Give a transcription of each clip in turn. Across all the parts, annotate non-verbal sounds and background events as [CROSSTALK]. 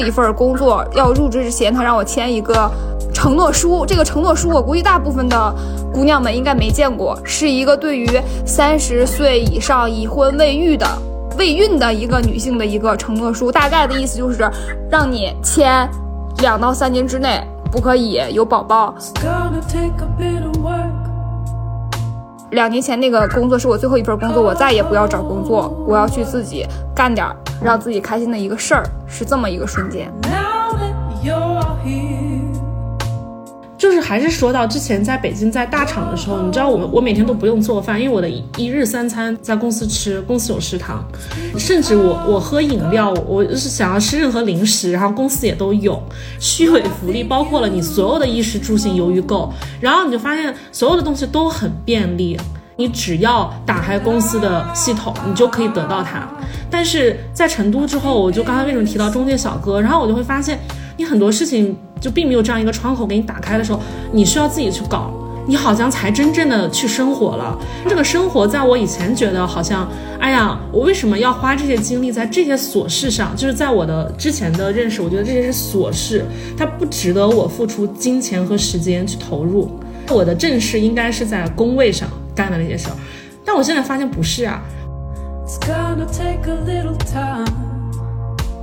一份工作要入职之前，他让我签一个承诺书。这个承诺书，我估计大部分的姑娘们应该没见过，是一个对于三十岁以上已婚未育的未孕的一个女性的一个承诺书。大概的意思就是让你签两到三年之内不可以有宝宝。两年前那个工作是我最后一份工作，我再也不要找工作，我要去自己干点让自己开心的一个事儿，是这么一个瞬间。就是还是说到之前在北京在大厂的时候，你知道我我每天都不用做饭，因为我的一日三餐在公司吃，公司有食堂，甚至我我喝饮料，我就是想要吃任何零食，然后公司也都有，虚伪福利包括了你所有的衣食住行由于购，然后你就发现所有的东西都很便利，你只要打开公司的系统，你就可以得到它。但是在成都之后，我就刚才为什么提到中介小哥，然后我就会发现你很多事情。就并没有这样一个窗口给你打开的时候，你需要自己去搞，你好像才真正的去生活了。这个生活在我以前觉得好像，哎呀，我为什么要花这些精力在这些琐事上？就是在我的之前的认识，我觉得这些是琐事，它不值得我付出金钱和时间去投入。我的正事应该是在工位上干的那些事儿，但我现在发现不是啊。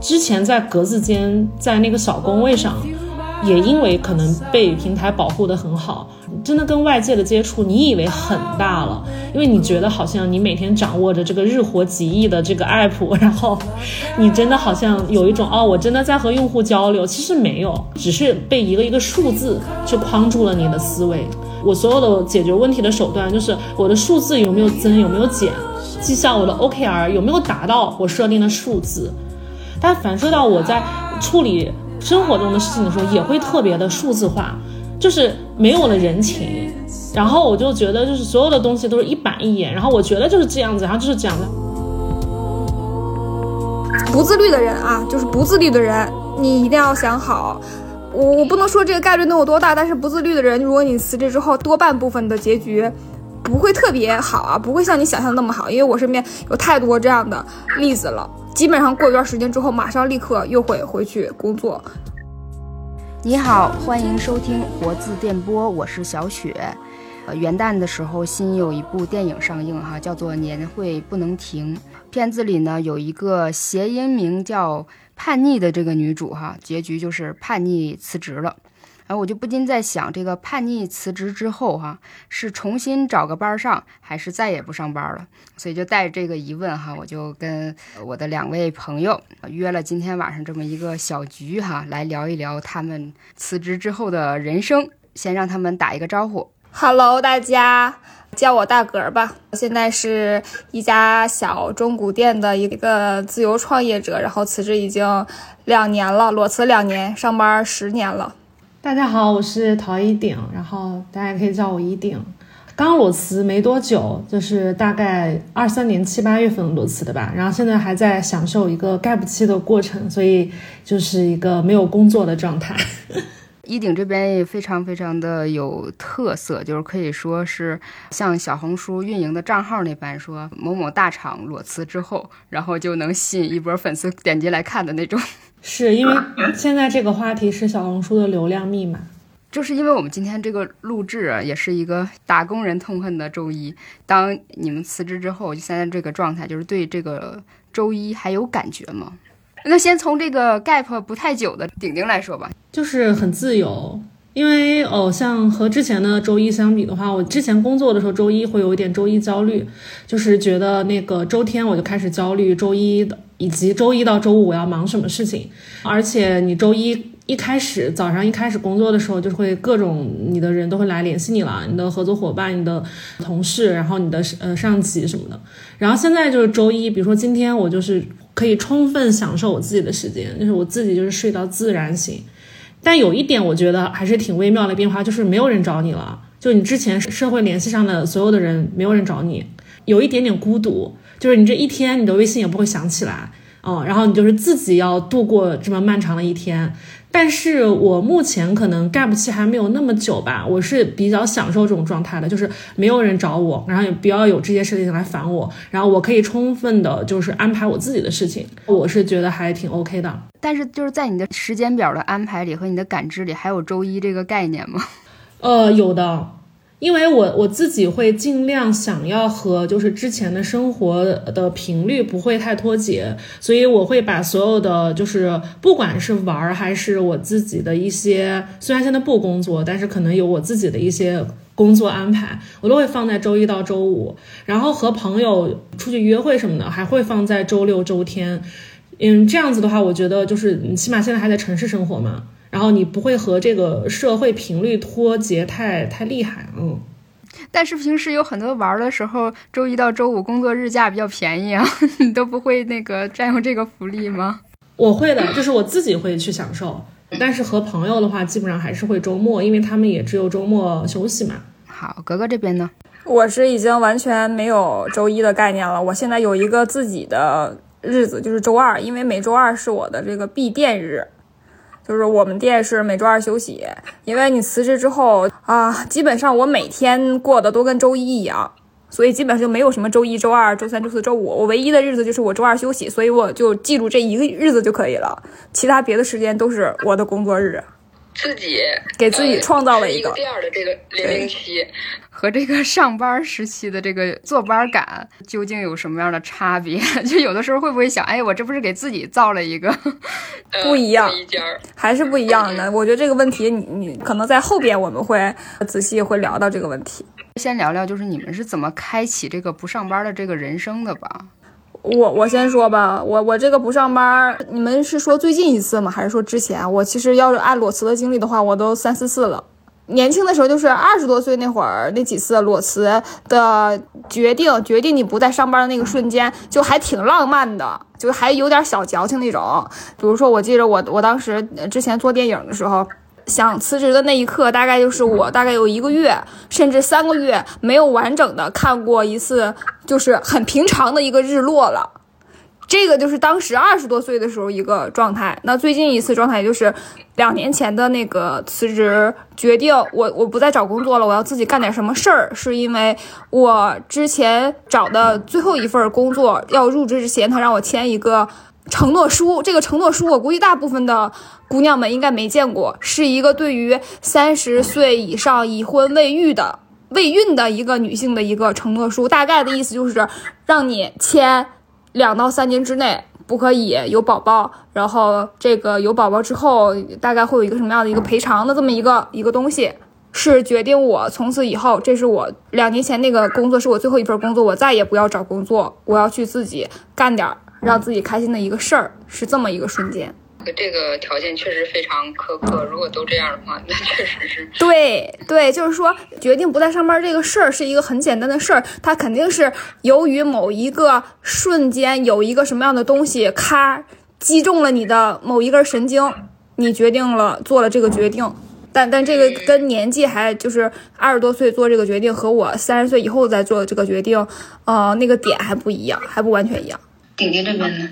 之前在格子间，在那个小工位上。也因为可能被平台保护的很好，真的跟外界的接触，你以为很大了，因为你觉得好像你每天掌握着这个日活几亿的这个 app，然后你真的好像有一种哦，我真的在和用户交流，其实没有，只是被一个一个数字去框住了你的思维。我所有的解决问题的手段就是我的数字有没有增，有没有减，绩效我的 OKR 有没有达到我设定的数字，但反射到我在处理。生活中的事情的时候也会特别的数字化，就是没有了人情，然后我就觉得就是所有的东西都是一板一眼，然后我觉得就是这样子，然后就是这样的。不自律的人啊，就是不自律的人，你一定要想好，我我不能说这个概率能有多大，但是不自律的人，如果你辞职之后，多半部分的结局不会特别好啊，不会像你想象那么好，因为我身边有太多这样的例子了。基本上过一段时间之后，马上立刻又会回去工作。你好，欢迎收听活字电波，我是小雪。呃，元旦的时候新有一部电影上映哈，叫做《年会不能停》。片子里呢有一个谐音名叫“叛逆”的这个女主哈，结局就是叛逆辞职了。然后我就不禁在想，这个叛逆辞职之后，哈，是重新找个班上，还是再也不上班了？所以就带着这个疑问，哈，我就跟我的两位朋友约了今天晚上这么一个小局，哈，来聊一聊他们辞职之后的人生。先让他们打一个招呼，Hello，大家叫我大格吧。现在是一家小中古店的一个自由创业者，然后辞职已经两年了，裸辞两年，上班十年了。大家好，我是陶一鼎，然后大家可以叫我一鼎。刚裸辞没多久，就是大概二三年七八月份裸辞的吧。然后现在还在享受一个 gap 期的过程，所以就是一个没有工作的状态。[LAUGHS] 一鼎这边也非常非常的有特色，就是可以说是像小红书运营的账号那般，说某某大厂裸辞之后，然后就能吸引一波粉丝点击来看的那种。是因为现在这个话题是小红书的流量密码，就是因为我们今天这个录制啊，也是一个打工人痛恨的周一。当你们辞职之后，就现在这个状态，就是对这个周一还有感觉吗？那先从这个 gap 不太久的顶顶来说吧，就是很自由。因为哦，像和之前的周一相比的话，我之前工作的时候周一会有一点周一焦虑，就是觉得那个周天我就开始焦虑周一的，以及周一到周五我要忙什么事情。而且你周一一开始早上一开始工作的时候，就会各种你的人都会来联系你了，你的合作伙伴、你的同事，然后你的呃上级什么的。然后现在就是周一，比如说今天我就是可以充分享受我自己的时间，就是我自己就是睡到自然醒。但有一点，我觉得还是挺微妙的变化，就是没有人找你了。就你之前社会联系上的所有的人，没有人找你，有一点点孤独。就是你这一天，你的微信也不会响起来嗯，然后你就是自己要度过这么漫长的一天。但是我目前可能 gap 期还没有那么久吧，我是比较享受这种状态的，就是没有人找我，然后也不要有这些事情来烦我，然后我可以充分的就是安排我自己的事情，我是觉得还挺 OK 的。但是就是在你的时间表的安排里和你的感知里，还有周一这个概念吗？呃，有的。因为我我自己会尽量想要和就是之前的生活的频率不会太脱节，所以我会把所有的就是不管是玩儿还是我自己的一些，虽然现在不工作，但是可能有我自己的一些工作安排，我都会放在周一到周五，然后和朋友出去约会什么的还会放在周六周天，嗯，这样子的话，我觉得就是你起码现在还在城市生活嘛。然后你不会和这个社会频率脱节太太厉害，嗯。但是平时有很多玩的时候，周一到周五工作日假比较便宜啊，[LAUGHS] 你都不会那个占用这个福利吗？我会的，就是我自己会去享受。但是和朋友的话，基本上还是会周末，因为他们也只有周末休息嘛。好，格格这边呢？我是已经完全没有周一的概念了。我现在有一个自己的日子，就是周二，因为每周二是我的这个闭店日。就是我们店是每周二休息，因为你辞职之后啊，基本上我每天过的都跟周一一样，所以基本上就没有什么周一、周二、周三、周四周五，我唯一的日子就是我周二休息，所以我就记住这一个日子就可以了，其他别的时间都是我的工作日。自己给自己创造了一个第二的这个零零七，和这个上班时期的这个坐班感究竟有什么样的差别？[LAUGHS] 就有的时候会不会想，哎，我这不是给自己造了一个不一样，还是不一样的？我觉得这个问题，你你可能在后边我们会仔细会聊到这个问题。先聊聊，就是你们是怎么开启这个不上班的这个人生的吧？我我先说吧，我我这个不上班，你们是说最近一次吗？还是说之前？我其实要是按裸辞的经历的话，我都三四次了。年轻的时候就是二十多岁那会儿那几次裸辞的决定，决定你不再上班的那个瞬间，就还挺浪漫的，就还有点小矫情那种。比如说，我记得我我当时之前做电影的时候。想辞职的那一刻，大概就是我大概有一个月，甚至三个月没有完整的看过一次，就是很平常的一个日落了。这个就是当时二十多岁的时候一个状态。那最近一次状态就是两年前的那个辞职决定，我我不再找工作了，我要自己干点什么事儿，是因为我之前找的最后一份工作要入职之前，他让我签一个。承诺书，这个承诺书我估计大部分的姑娘们应该没见过，是一个对于三十岁以上已婚未育的未孕的一个女性的一个承诺书。大概的意思就是让你签两到三年之内不可以有宝宝，然后这个有宝宝之后大概会有一个什么样的一个赔偿的这么一个一个东西，是决定我从此以后，这是我两年前那个工作是我最后一份工作，我再也不要找工作，我要去自己干点。让自己开心的一个事儿是这么一个瞬间，这个条件确实非常苛刻。如果都这样的话，那确实是对 [LAUGHS] 对，就是说决定不再上班这个事儿是一个很简单的事儿，它肯定是由于某一个瞬间有一个什么样的东西咔击中了你的某一根神经，你决定了做了这个决定。但但这个跟年纪还就是二十多岁做这个决定和我三十岁以后再做这个决定，呃，那个点还不一样，还不完全一样。顶顶这边呢？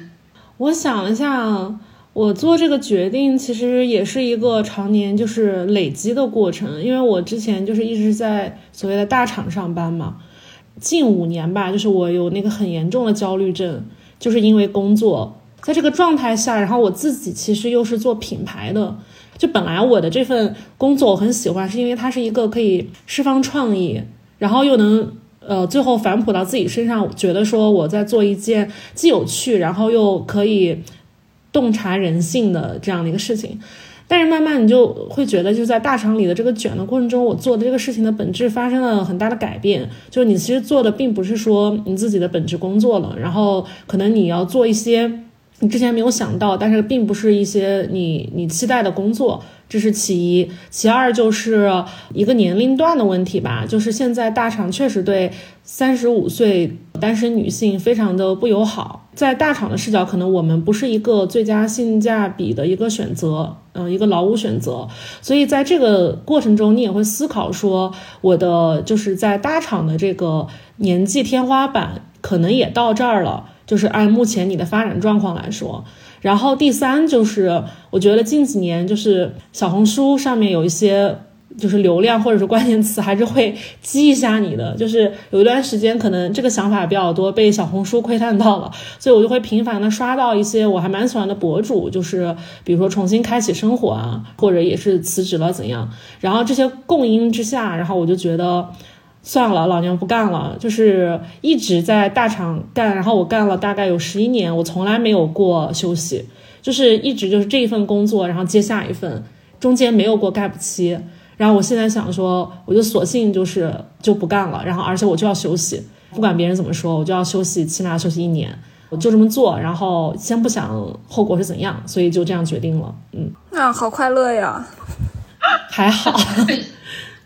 我想一下，我做这个决定其实也是一个常年就是累积的过程，因为我之前就是一直在所谓的大厂上班嘛，近五年吧，就是我有那个很严重的焦虑症，就是因为工作，在这个状态下，然后我自己其实又是做品牌的，就本来我的这份工作我很喜欢，是因为它是一个可以释放创意，然后又能。呃，最后反哺到自己身上，觉得说我在做一件既有趣，然后又可以洞察人性的这样的一个事情。但是慢慢你就会觉得，就在大厂里的这个卷的过程中，我做的这个事情的本质发生了很大的改变。就是你其实做的并不是说你自己的本职工作了，然后可能你要做一些你之前没有想到，但是并不是一些你你期待的工作。这是其一，其二就是一个年龄段的问题吧，就是现在大厂确实对三十五岁单身女性非常的不友好，在大厂的视角，可能我们不是一个最佳性价比的一个选择，嗯，一个劳务选择，所以在这个过程中，你也会思考说，我的就是在大厂的这个年纪天花板可能也到这儿了。就是按目前你的发展状况来说。然后第三就是，我觉得近几年就是小红书上面有一些。就是流量或者是关键词还是会激一下你的，就是有一段时间可能这个想法比较多，被小红书窥探到了，所以我就会频繁的刷到一些我还蛮喜欢的博主，就是比如说重新开启生活啊，或者也是辞职了怎样，然后这些共因之下，然后我就觉得算了，老娘不干了，就是一直在大厂干，然后我干了大概有十一年，我从来没有过休息，就是一直就是这一份工作，然后接下一份，中间没有过 gap 期。然后我现在想说，我就索性就是就不干了，然后而且我就要休息，不管别人怎么说，我就要休息，起码休息一年，我就这么做。然后先不想后果是怎样，所以就这样决定了。嗯，啊，好快乐呀，还好。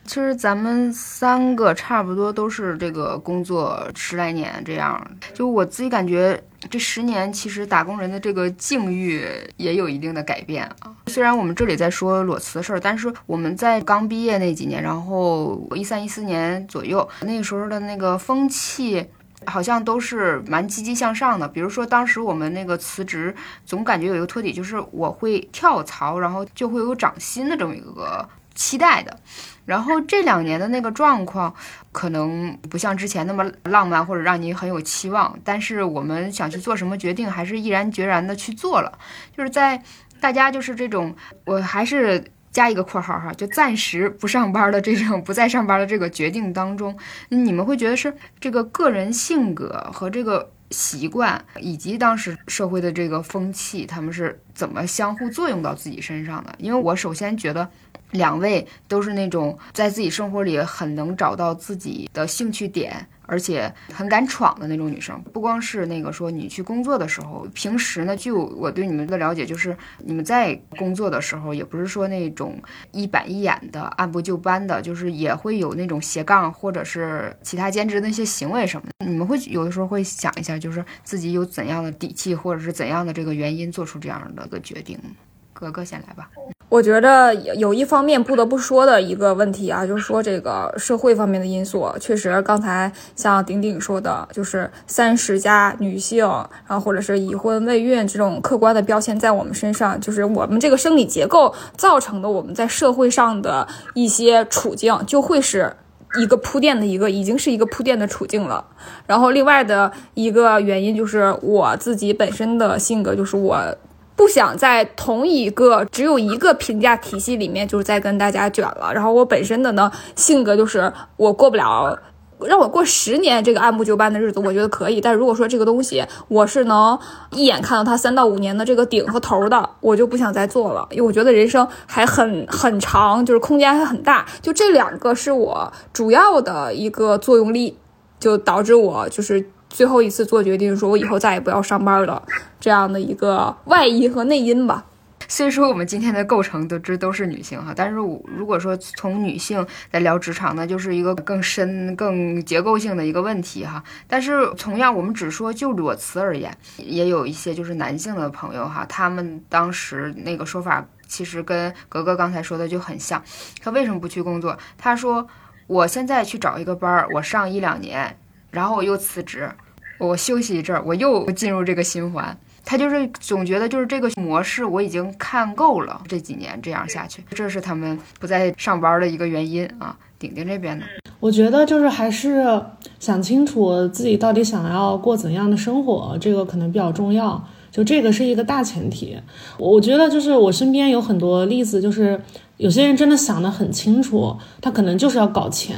其实咱们三个差不多都是这个工作十来年这样，就我自己感觉这十年其实打工人的这个境遇也有一定的改变啊。虽然我们这里在说裸辞的事儿，但是我们在刚毕业那几年，然后一三一四年左右，那时候的那个风气好像都是蛮积极向上的。比如说当时我们那个辞职，总感觉有一个托底，就是我会跳槽，然后就会有涨薪的这么一个期待的。然后这两年的那个状况，可能不像之前那么浪漫或者让你很有期望，但是我们想去做什么决定，还是毅然决然的去做了。就是在大家就是这种，我还是加一个括号哈，就暂时不上班的这种不再上班的这个决定当中，你们会觉得是这个个人性格和这个习惯，以及当时社会的这个风气，他们是怎么相互作用到自己身上的？因为我首先觉得。两位都是那种在自己生活里很能找到自己的兴趣点，而且很敢闯的那种女生。不光是那个说你去工作的时候，平时呢，据我对你们的了解，就是你们在工作的时候，也不是说那种一板一眼的、按部就班的，就是也会有那种斜杠或者是其他兼职的一些行为什么的。你们会有的时候会想一下，就是自己有怎样的底气，或者是怎样的这个原因做出这样的个决定。格格先来吧。我觉得有一方面不得不说的一个问题啊，就是说这个社会方面的因素，确实刚才像顶顶说的，就是三十加女性，然后或者是已婚未孕这种客观的标签在我们身上，就是我们这个生理结构造成的，我们在社会上的一些处境，就会是一个铺垫的一个，已经是一个铺垫的处境了。然后另外的一个原因就是我自己本身的性格，就是我。不想在同一个只有一个评价体系里面，就是在跟大家卷了。然后我本身的呢性格就是我过不了，让我过十年这个按部就班的日子，我觉得可以。但如果说这个东西我是能一眼看到它三到五年的这个顶和头的，我就不想再做了，因为我觉得人生还很很长，就是空间还很大。就这两个是我主要的一个作用力，就导致我就是。最后一次做决定，说我以后再也不要上班了，这样的一个外因和内因吧。虽说我们今天的构成都这都是女性哈，但是我如果说从女性来聊职场，那就是一个更深、更结构性的一个问题哈。但是同样，我们只说就裸辞而言，也有一些就是男性的朋友哈，他们当时那个说法其实跟格格刚才说的就很像。他为什么不去工作？他说我现在去找一个班儿，我上一两年。然后我又辞职，我休息一阵儿，我又进入这个循环。他就是总觉得就是这个模式我已经看够了，这几年这样下去，这是他们不再上班的一个原因啊。顶顶这边呢，我觉得就是还是想清楚自己到底想要过怎样的生活，这个可能比较重要。就这个是一个大前提。我觉得就是我身边有很多例子，就是有些人真的想得很清楚，他可能就是要搞钱。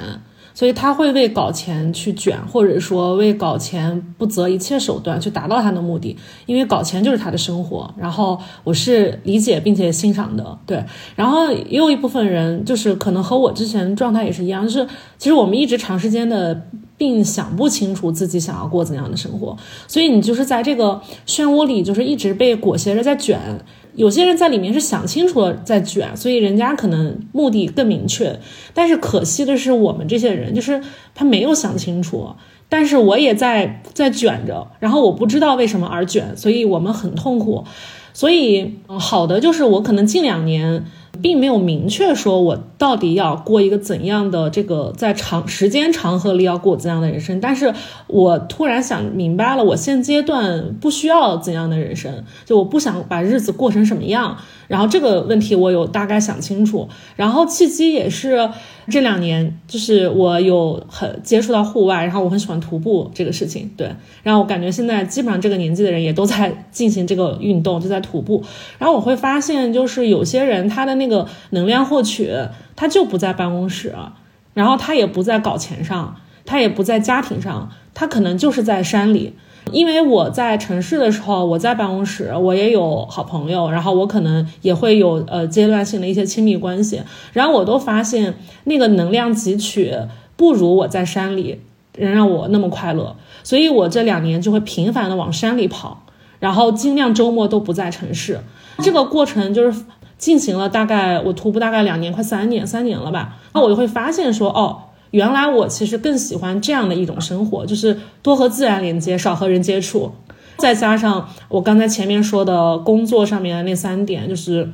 所以他会为搞钱去卷，或者说为搞钱不择一切手段去达到他的目的，因为搞钱就是他的生活。然后我是理解并且欣赏的，对。然后也有一部分人就是可能和我之前状态也是一样，就是其实我们一直长时间的并想不清楚自己想要过怎样的生活，所以你就是在这个漩涡里，就是一直被裹挟着在卷。有些人在里面是想清楚了再卷，所以人家可能目的更明确。但是可惜的是，我们这些人就是他没有想清楚，但是我也在在卷着，然后我不知道为什么而卷，所以我们很痛苦。所以好的就是我可能近两年并没有明确说我到底要过一个怎样的这个在长时间长河里要过怎样的人生，但是我突然想明白了，我现阶段不需要怎样的人生，就我不想把日子过成什么样。然后这个问题我有大概想清楚，然后契机也是这两年，就是我有很接触到户外，然后我很喜欢徒步这个事情，对，然后我感觉现在基本上这个年纪的人也都在进行这个运动，就在徒步，然后我会发现就是有些人他的那个能量获取，他就不在办公室，然后他也不在搞钱上，他也不在家庭上，他可能就是在山里。因为我在城市的时候，我在办公室，我也有好朋友，然后我可能也会有呃阶段性的一些亲密关系，然后我都发现那个能量汲取不如我在山里能让我那么快乐，所以我这两年就会频繁的往山里跑，然后尽量周末都不在城市。这个过程就是进行了大概我徒步大概两年，快三年，三年了吧，那我就会发现说哦。原来我其实更喜欢这样的一种生活，就是多和自然连接，少和人接触，再加上我刚才前面说的工作上面的那三点，就是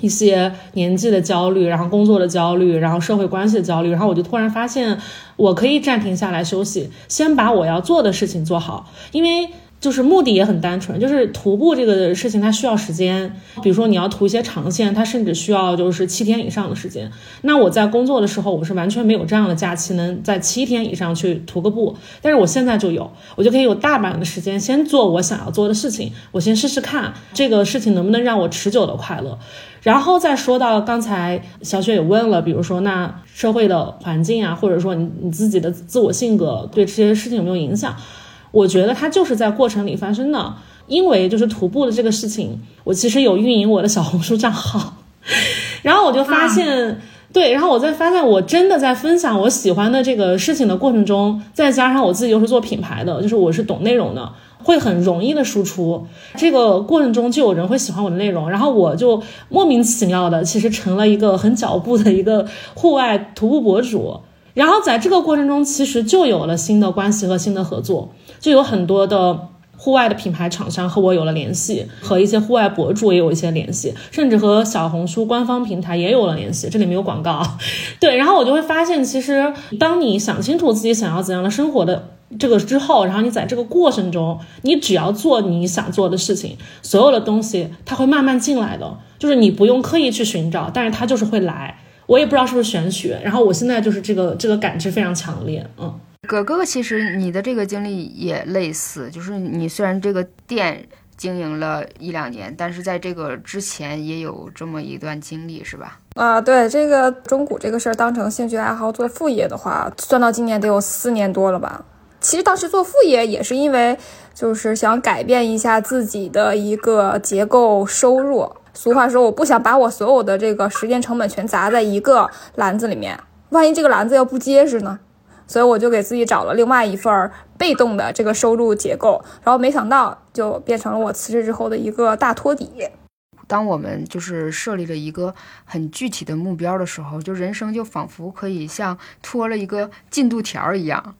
一些年纪的焦虑，然后工作的焦虑，然后社会关系的焦虑，然后我就突然发现，我可以暂停下来休息，先把我要做的事情做好，因为。就是目的也很单纯，就是徒步这个事情它需要时间，比如说你要徒一些长线，它甚至需要就是七天以上的时间。那我在工作的时候，我是完全没有这样的假期，能在七天以上去徒个步。但是我现在就有，我就可以有大把的时间先做我想要做的事情，我先试试看这个事情能不能让我持久的快乐。然后再说到刚才小雪也问了，比如说那社会的环境啊，或者说你你自己的自我性格对这些事情有没有影响？我觉得它就是在过程里发生的，因为就是徒步的这个事情，我其实有运营我的小红书账号，[LAUGHS] 然后我就发现，对，然后我在发现我真的在分享我喜欢的这个事情的过程中，再加上我自己又是做品牌的，就是我是懂内容的，会很容易的输出，这个过程中就有人会喜欢我的内容，然后我就莫名其妙的其实成了一个很脚步的一个户外徒步博主，然后在这个过程中其实就有了新的关系和新的合作。就有很多的户外的品牌厂商和我有了联系，和一些户外博主也有一些联系，甚至和小红书官方平台也有了联系。这里没有广告，[LAUGHS] 对。然后我就会发现，其实当你想清楚自己想要怎样的生活的这个之后，然后你在这个过程中，你只要做你想做的事情，所有的东西它会慢慢进来的，就是你不用刻意去寻找，但是它就是会来。我也不知道是不是玄学，然后我现在就是这个这个感知非常强烈，嗯。葛哥哥，其实你的这个经历也类似，就是你虽然这个店经营了一两年，但是在这个之前也有这么一段经历，是吧？啊，对，这个中古这个事儿当成兴趣爱好做副业的话，算到今年得有四年多了吧。其实当时做副业也是因为就是想改变一下自己的一个结构收入。俗话说，我不想把我所有的这个时间成本全砸在一个篮子里面，万一这个篮子要不结实呢？所以我就给自己找了另外一份被动的这个收入结构，然后没想到就变成了我辞职之后的一个大托底。当我们就是设立了一个很具体的目标的时候，就人生就仿佛可以像拖了一个进度条一样。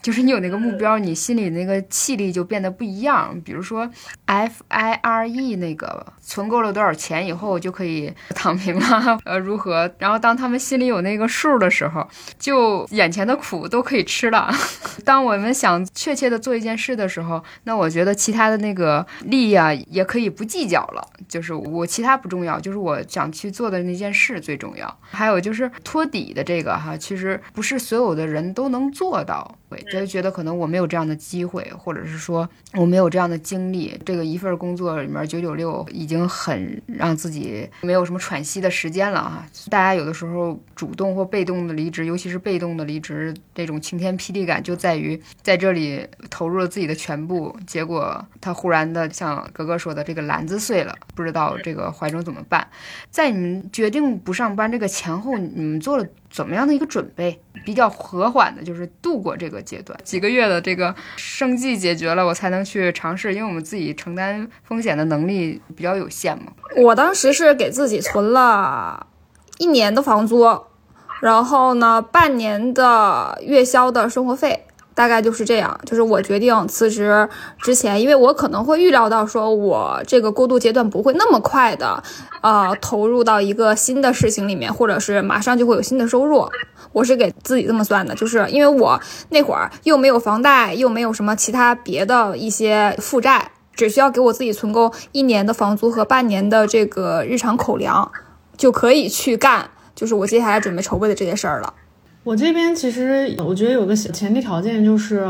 就是你有那个目标，你心里那个气力就变得不一样。比如说，F I R E 那个存够了多少钱以后就可以躺平了，[LAUGHS] 呃，如何？然后当他们心里有那个数的时候，就眼前的苦都可以吃了。[LAUGHS] 当我们想确切的做一件事的时候，那我觉得其他的那个利益啊也可以不计较了。就是我其他不重要，就是我想去做的那件事最重要。还有就是托底的这个哈，其实不是所有的人都能做到。就觉得可能我没有这样的机会，或者是说我没有这样的经历。这个一份工作里面九九六已经经很让自己没有什么喘息的时间了啊！大家有的时候主动或被动的离职，尤其是被动的离职，这种晴天霹雳感就在于在这里投入了自己的全部，结果他忽然的像格格说的，这个篮子碎了，不知道这个怀中怎么办。在你们决定不上班这个前后，你们做了。怎么样的一个准备比较和缓的，就是度过这个阶段，几个月的这个生计解决了，我才能去尝试，因为我们自己承担风险的能力比较有限嘛。我当时是给自己存了一年的房租，然后呢，半年的月销的生活费，大概就是这样。就是我决定辞职之前，因为我可能会预料到，说我这个过渡阶段不会那么快的，呃，投入到一个新的事情里面，或者是马上就会有新的收入。我是给自己这么算的，就是因为我那会儿又没有房贷，又没有什么其他别的一些负债，只需要给我自己存够一年的房租和半年的这个日常口粮，就可以去干。就是我接下来准备筹备的这些事儿了。我这边其实我觉得有个前提条件就是，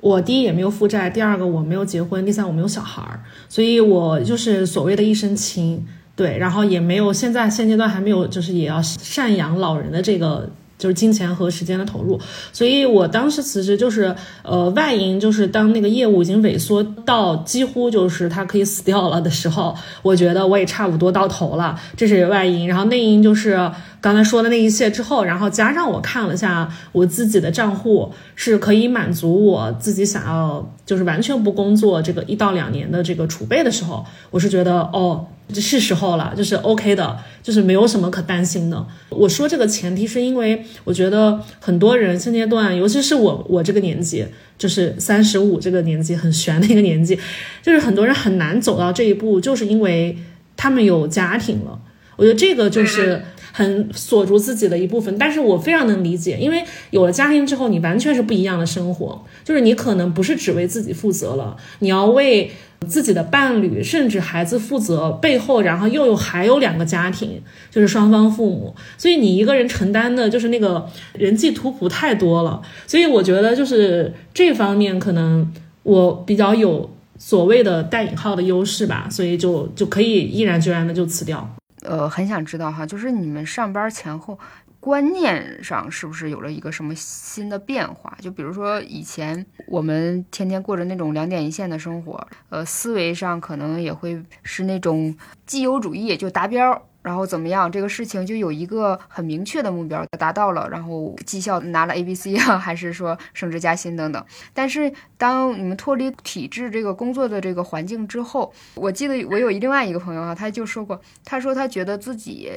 我第一也没有负债，第二个我没有结婚，第三我没有小孩儿，所以我就是所谓的一身轻，对，然后也没有现在现阶段还没有就是也要赡养老人的这个。就是金钱和时间的投入，所以我当时辞职就是，呃，外因就是当那个业务已经萎缩到几乎就是它可以死掉了的时候，我觉得我也差不多到头了，这是外因。然后内因就是刚才说的那一切之后，然后加上我看了下我自己的账户，是可以满足我自己想要就是完全不工作这个一到两年的这个储备的时候，我是觉得哦。这是时候了，就是 OK 的，就是没有什么可担心的。我说这个前提是因为我觉得很多人现阶段，尤其是我我这个年纪，就是三十五这个年纪很悬的一个年纪，就是很多人很难走到这一步，就是因为他们有家庭了。我觉得这个就是很锁住自己的一部分，但是我非常能理解，因为有了家庭之后，你完全是不一样的生活，就是你可能不是只为自己负责了，你要为。自己的伴侣甚至孩子负责背后，然后又有还有两个家庭，就是双方父母，所以你一个人承担的就是那个人际图谱太多了，所以我觉得就是这方面可能我比较有所谓的带引号的优势吧，所以就就可以毅然决然的就辞掉。呃，很想知道哈，就是你们上班前后。观念上是不是有了一个什么新的变化？就比如说以前我们天天过着那种两点一线的生活，呃，思维上可能也会是那种既有主义，就达标，然后怎么样，这个事情就有一个很明确的目标，达到了，然后绩效拿了 A、B、C 啊，[LAUGHS] 还是说升职加薪等等。但是当你们脱离体制这个工作的这个环境之后，我记得我有一另外一个朋友啊，他就说过，他说他觉得自己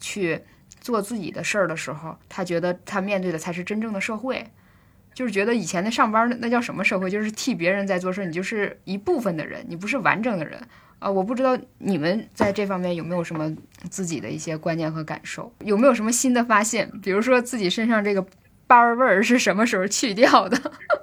去。做自己的事儿的时候，他觉得他面对的才是真正的社会，就是觉得以前的上班那叫什么社会，就是替别人在做事，你就是一部分的人，你不是完整的人啊！我不知道你们在这方面有没有什么自己的一些观念和感受，有没有什么新的发现？比如说自己身上这个班味儿是什么时候去掉的？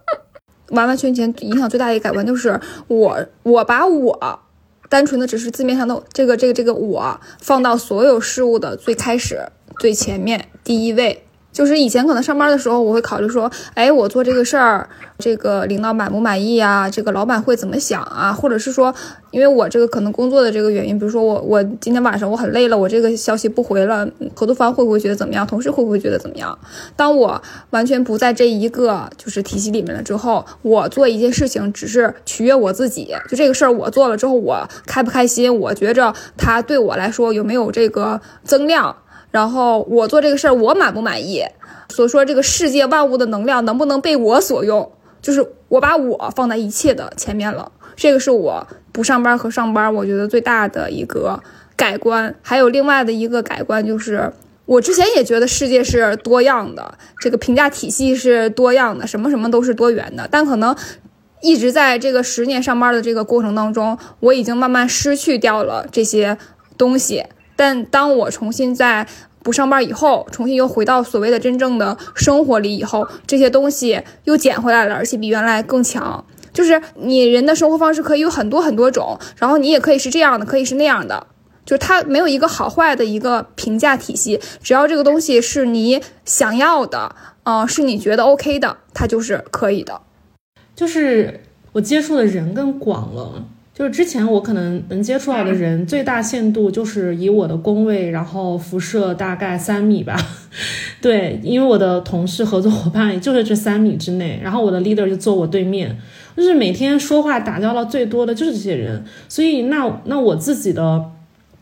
[LAUGHS] 完完全全影响最大的一个改观就是我，我把我。单纯的只是字面上的这个这个这个我放到所有事物的最开始最前面第一位。就是以前可能上班的时候，我会考虑说，哎，我做这个事儿，这个领导满不满意啊？这个老板会怎么想啊？或者是说，因为我这个可能工作的这个原因，比如说我我今天晚上我很累了，我这个消息不回了，合作方会不会觉得怎么样？同事会不会觉得怎么样？当我完全不在这一个就是体系里面了之后，我做一件事情只是取悦我自己，就这个事儿我做了之后，我开不开心？我觉着它对我来说有没有这个增量？然后我做这个事儿，我满不满意？所说这个世界万物的能量能不能被我所用？就是我把我放在一切的前面了。这个是我不上班和上班，我觉得最大的一个改观。还有另外的一个改观，就是我之前也觉得世界是多样的，这个评价体系是多样的，什么什么都是多元的。但可能一直在这个十年上班的这个过程当中，我已经慢慢失去掉了这些东西。但当我重新在不上班以后，重新又回到所谓的真正的生活里以后，这些东西又捡回来了，而且比原来更强。就是你人的生活方式可以有很多很多种，然后你也可以是这样的，可以是那样的，就是它没有一个好坏的一个评价体系。只要这个东西是你想要的，嗯，是你觉得 OK 的，它就是可以的。就是我接触的人更广了。就是之前我可能能接触到的人，最大限度就是以我的工位，然后辐射大概三米吧。[LAUGHS] 对，因为我的同事、合作伙伴也就是这三米之内，然后我的 leader 就坐我对面，就是每天说话打交道最多的就是这些人，所以那那我自己的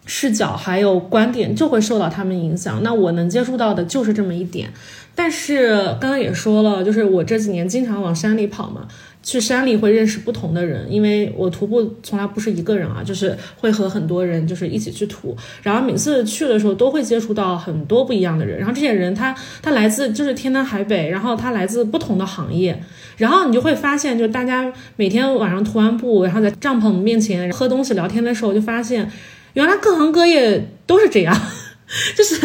视角还有观点就会受到他们影响。那我能接触到的就是这么一点，但是刚刚也说了，就是我这几年经常往山里跑嘛。去山里会认识不同的人，因为我徒步从来不是一个人啊，就是会和很多人就是一起去徒，然后每次去的时候都会接触到很多不一样的人，然后这些人他他来自就是天南海北，然后他来自不同的行业，然后你就会发现，就是大家每天晚上徒完步，然后在帐篷面前喝东西聊天的时候，就发现原来各行各业都是这样。[LAUGHS] 就是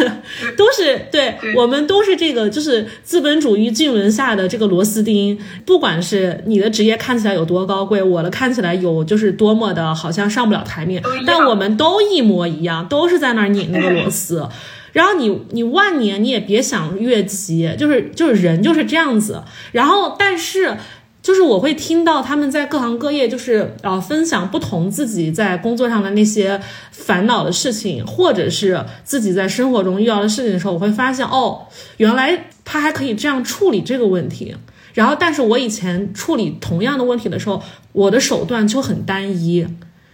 都是对我们都是这个，就是资本主义巨轮下的这个螺丝钉。不管是你的职业看起来有多高贵，我的看起来有就是多么的好像上不了台面，但我们都一模一样，都是在那儿拧那个螺丝。[LAUGHS] 然后你你万年你也别想越级，就是就是人就是这样子。然后但是。就是我会听到他们在各行各业，就是呃分享不同自己在工作上的那些烦恼的事情，或者是自己在生活中遇到的事情的时候，我会发现哦，原来他还可以这样处理这个问题。然后，但是我以前处理同样的问题的时候，我的手段就很单一。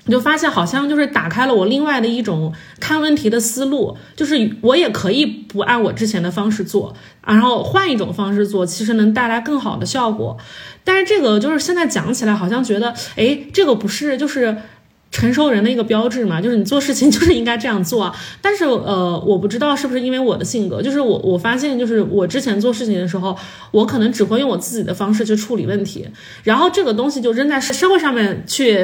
你就发现好像就是打开了我另外的一种看问题的思路，就是我也可以不按我之前的方式做，然后换一种方式做，其实能带来更好的效果。但是这个就是现在讲起来，好像觉得，哎，这个不是就是。成熟人的一个标志嘛，就是你做事情 [LAUGHS] 就是应该这样做。但是呃，我不知道是不是因为我的性格，就是我我发现，就是我之前做事情的时候，我可能只会用我自己的方式去处理问题，然后这个东西就扔在社会上面去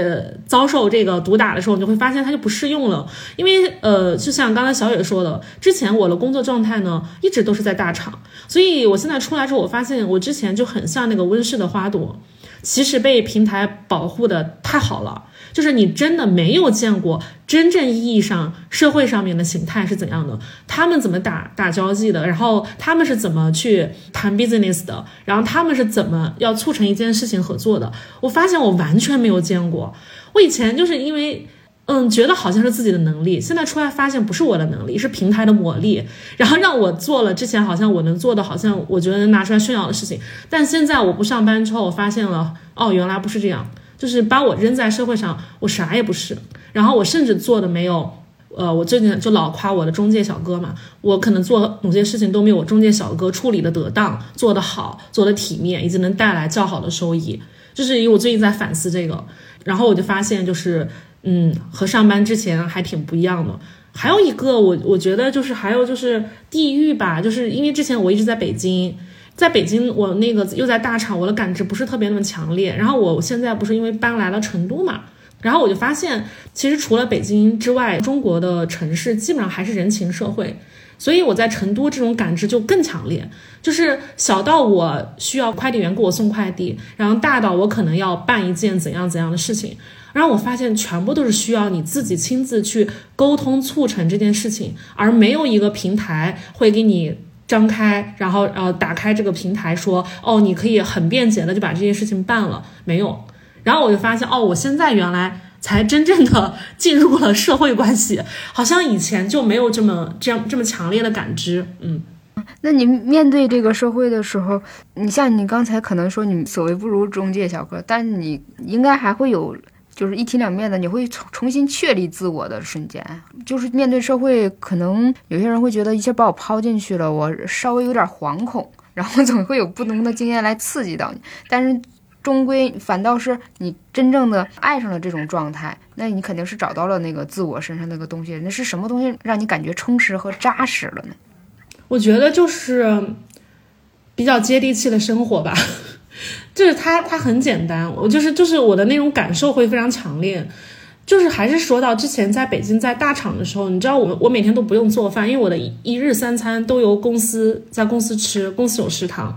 遭受这个毒打的时候，你就会发现它就不适用了。因为呃，就像刚才小野说的，之前我的工作状态呢，一直都是在大厂，所以我现在出来之后，我发现我之前就很像那个温室的花朵，其实被平台保护的太好了。就是你真的没有见过真正意义上社会上面的形态是怎样的，他们怎么打打交际的，然后他们是怎么去谈 business 的，然后他们是怎么要促成一件事情合作的。我发现我完全没有见过。我以前就是因为嗯觉得好像是自己的能力，现在出来发现不是我的能力，是平台的魔力，然后让我做了之前好像我能做的，好像我觉得能拿出来炫耀的事情。但现在我不上班之后，我发现了哦，原来不是这样。就是把我扔在社会上，我啥也不是。然后我甚至做的没有，呃，我最近就老夸我的中介小哥嘛，我可能做某些事情都没有我中介小哥处理的得当，做得好，做的体面，以及能带来较好的收益。就是因为我最近在反思这个，然后我就发现，就是嗯，和上班之前还挺不一样的。还有一个，我我觉得就是还有就是地域吧，就是因为之前我一直在北京。在北京，我那个又在大厂，我的感知不是特别那么强烈。然后我现在不是因为搬来了成都嘛，然后我就发现，其实除了北京之外，中国的城市基本上还是人情社会。所以我在成都这种感知就更强烈，就是小到我需要快递员给我送快递，然后大到我可能要办一件怎样怎样的事情，然后我发现全部都是需要你自己亲自去沟通促成这件事情，而没有一个平台会给你。张开，然后呃，打开这个平台，说哦，你可以很便捷的就把这件事情办了，没有。然后我就发现，哦，我现在原来才真正的进入了社会关系，好像以前就没有这么这样这么强烈的感知。嗯，那你面对这个社会的时候，你像你刚才可能说你所谓不如中介小哥，但你应该还会有。就是一体两面的，你会重重新确立自我的瞬间。就是面对社会，可能有些人会觉得一下把我抛进去了，我稍微有点惶恐，然后总会有不同的经验来刺激到你。但是终归反倒是你真正的爱上了这种状态，那你肯定是找到了那个自我身上那个东西。那是什么东西让你感觉充实和扎实了呢？我觉得就是比较接地气的生活吧。就是它，它很简单。我就是就是我的那种感受会非常强烈。就是还是说到之前在北京在大厂的时候，你知道我我每天都不用做饭，因为我的一日三餐都由公司在公司吃，公司有食堂。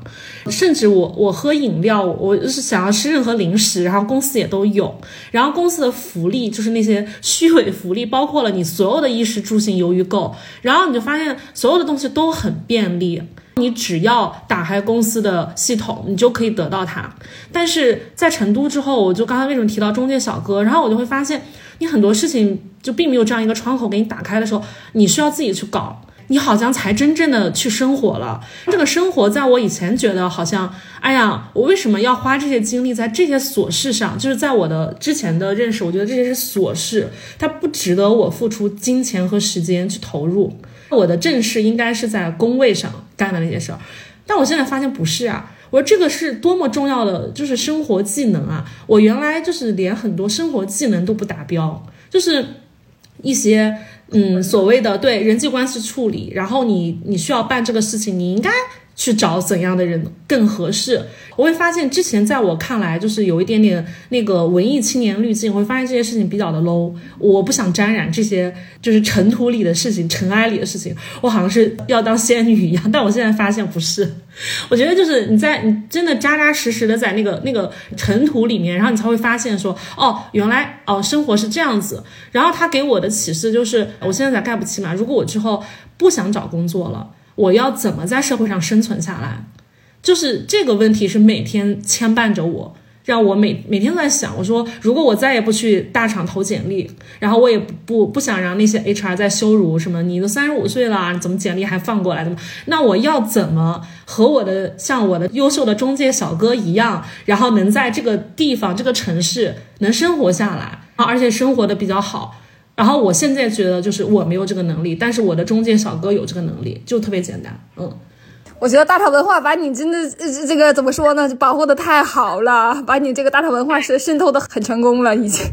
甚至我我喝饮料，我就是想要吃任何零食，然后公司也都有。然后公司的福利就是那些虚伪福利，包括了你所有的衣食住行由于购。然后你就发现所有的东西都很便利。你只要打开公司的系统，你就可以得到它。但是在成都之后，我就刚才为什么提到中介小哥，然后我就会发现，你很多事情就并没有这样一个窗口给你打开的时候，你需要自己去搞，你好像才真正的去生活了。这个生活在我以前觉得好像，哎呀，我为什么要花这些精力在这些琐事上？就是在我的之前的认识，我觉得这些是琐事，它不值得我付出金钱和时间去投入。我的正事应该是在工位上干的那些事儿，但我现在发现不是啊。我说这个是多么重要的，就是生活技能啊！我原来就是连很多生活技能都不达标，就是一些嗯所谓的对人际关系处理，然后你你需要办这个事情，你应该。去找怎样的人更合适？我会发现之前在我看来就是有一点点那个文艺青年滤镜，我会发现这些事情比较的 low。我不想沾染这些就是尘土里的事情、尘埃里的事情，我好像是要当仙女一样。但我现在发现不是，我觉得就是你在你真的扎扎实实的在那个那个尘土里面，然后你才会发现说哦，原来哦生活是这样子。然后他给我的启示就是，我现在在盖不起嘛，如果我之后不想找工作了。我要怎么在社会上生存下来？就是这个问题是每天牵绊着我，让我每每天都在想。我说，如果我再也不去大厂投简历，然后我也不不想让那些 HR 再羞辱什么，你都三十五岁了，怎么简历还放过来的？那我要怎么和我的像我的优秀的中介小哥一样，然后能在这个地方这个城市能生活下来啊，而且生活的比较好。然后我现在觉得就是我没有这个能力，但是我的中介小哥有这个能力，就特别简单。嗯，我觉得大厂文化把你真的这个怎么说呢，保护的太好了，把你这个大厂文化是渗透的很成功了，已经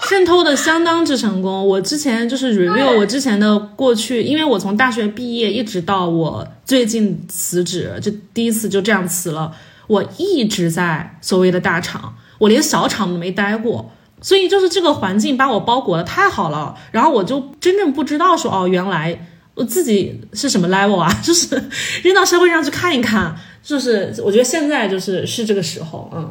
渗透的相当之成功。我之前就是 review 我之前的过去，因为我从大学毕业一直到我最近辞职，就第一次就这样辞了，我一直在所谓的大厂，我连小厂都没待过。所以就是这个环境把我包裹的太好了，然后我就真正不知道说哦，原来我自己是什么 level 啊，[LAUGHS] 就是扔到社会上去看一看，就是我觉得现在就是是这个时候，嗯。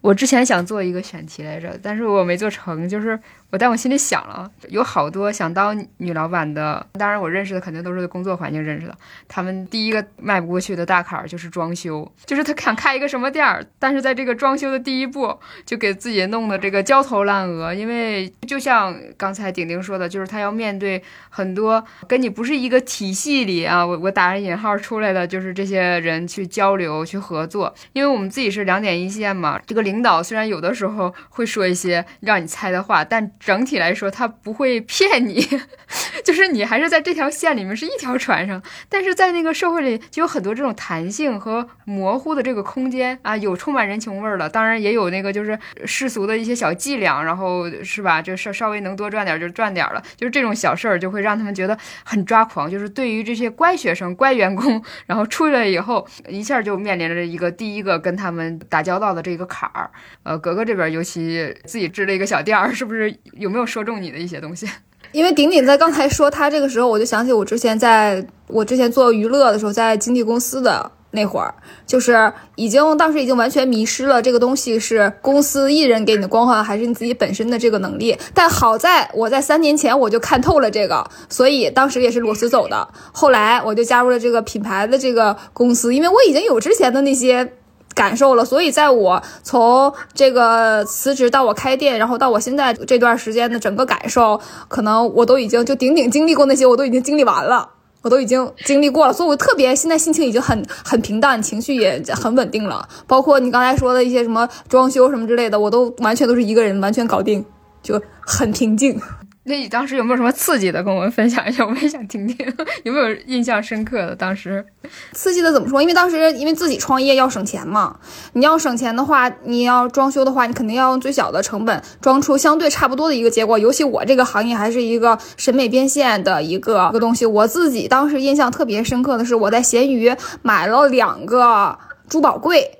我之前想做一个选题来着，但是我没做成，就是。我在我心里想了，有好多想当女老板的，当然我认识的肯定都是工作环境认识的。他们第一个迈不过去的大坎儿就是装修，就是他想开一个什么店儿，但是在这个装修的第一步就给自己弄的这个焦头烂额。因为就像刚才顶顶说的，就是他要面对很多跟你不是一个体系里啊，我我打上引号出来的，就是这些人去交流去合作。因为我们自己是两点一线嘛，个领导虽然有的时候会说一些让你猜的话，但整体来说，他不会骗你，[LAUGHS] 就是你还是在这条线里面是一条船上，但是在那个社会里就有很多这种弹性和模糊的这个空间啊，有充满人情味儿的，当然也有那个就是世俗的一些小伎俩，然后是吧？就稍稍微能多赚点就赚点了，就是这种小事儿就会让他们觉得很抓狂。就是对于这些乖学生、乖员工，然后出来以后一下就面临着一个第一个跟他们打交道的这个坎儿。呃，格格这边尤其自己支了一个小店儿，是不是？有没有说中你的一些东西？[LAUGHS] 因为顶顶在刚才说他这个时候，我就想起我之前在我之前做娱乐的时候，在经纪公司的那会儿，就是已经当时已经完全迷失了这个东西是公司艺人给你的光环，还是你自己本身的这个能力。但好在我在三年前我就看透了这个，所以当时也是裸辞走的。后来我就加入了这个品牌的这个公司，因为我已经有之前的那些。感受了，所以在我从这个辞职到我开店，然后到我现在这段时间的整个感受，可能我都已经就顶顶经历过那些，我都已经经历完了，我都已经经历过了，所以我特别现在心情已经很很平淡，情绪也很稳定了。包括你刚才说的一些什么装修什么之类的，我都完全都是一个人完全搞定，就很平静。那你当时有没有什么刺激的跟我们分享一下？我们也想听听，有没有印象深刻的？当时刺激的怎么说？因为当时因为自己创业要省钱嘛，你要省钱的话，你要装修的话，你肯定要用最小的成本装出相对差不多的一个结果。尤其我这个行业还是一个审美变现的一个个东西。我自己当时印象特别深刻的是，我在闲鱼买了两个珠宝柜。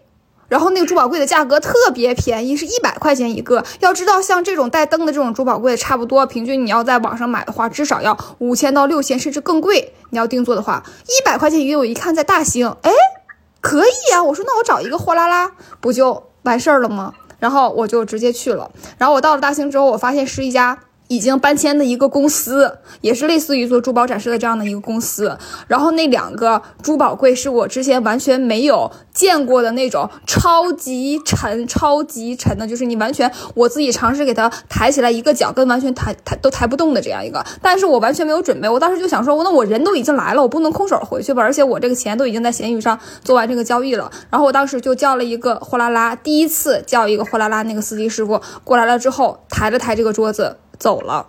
然后那个珠宝柜的价格特别便宜，是一百块钱一个。要知道，像这种带灯的这种珠宝柜，差不多平均你要在网上买的话，至少要五千到六千，甚至更贵。你要定做的话，一百块钱一个，我一看在大兴，哎，可以啊。我说那我找一个货拉拉不就完事儿了吗？然后我就直接去了。然后我到了大兴之后，我发现是一家。已经搬迁的一个公司，也是类似于做珠宝展示的这样的一个公司。然后那两个珠宝柜是我之前完全没有见过的那种超级沉、超级沉的，就是你完全我自己尝试给它抬起来一个脚跟完全抬抬都抬不动的这样一个。但是我完全没有准备，我当时就想说，那我人都已经来了，我不能空手回去吧？而且我这个钱都已经在闲鱼上做完这个交易了。然后我当时就叫了一个货拉拉，第一次叫一个货拉拉，那个司机师傅过来了之后，抬了抬这个桌子。走了，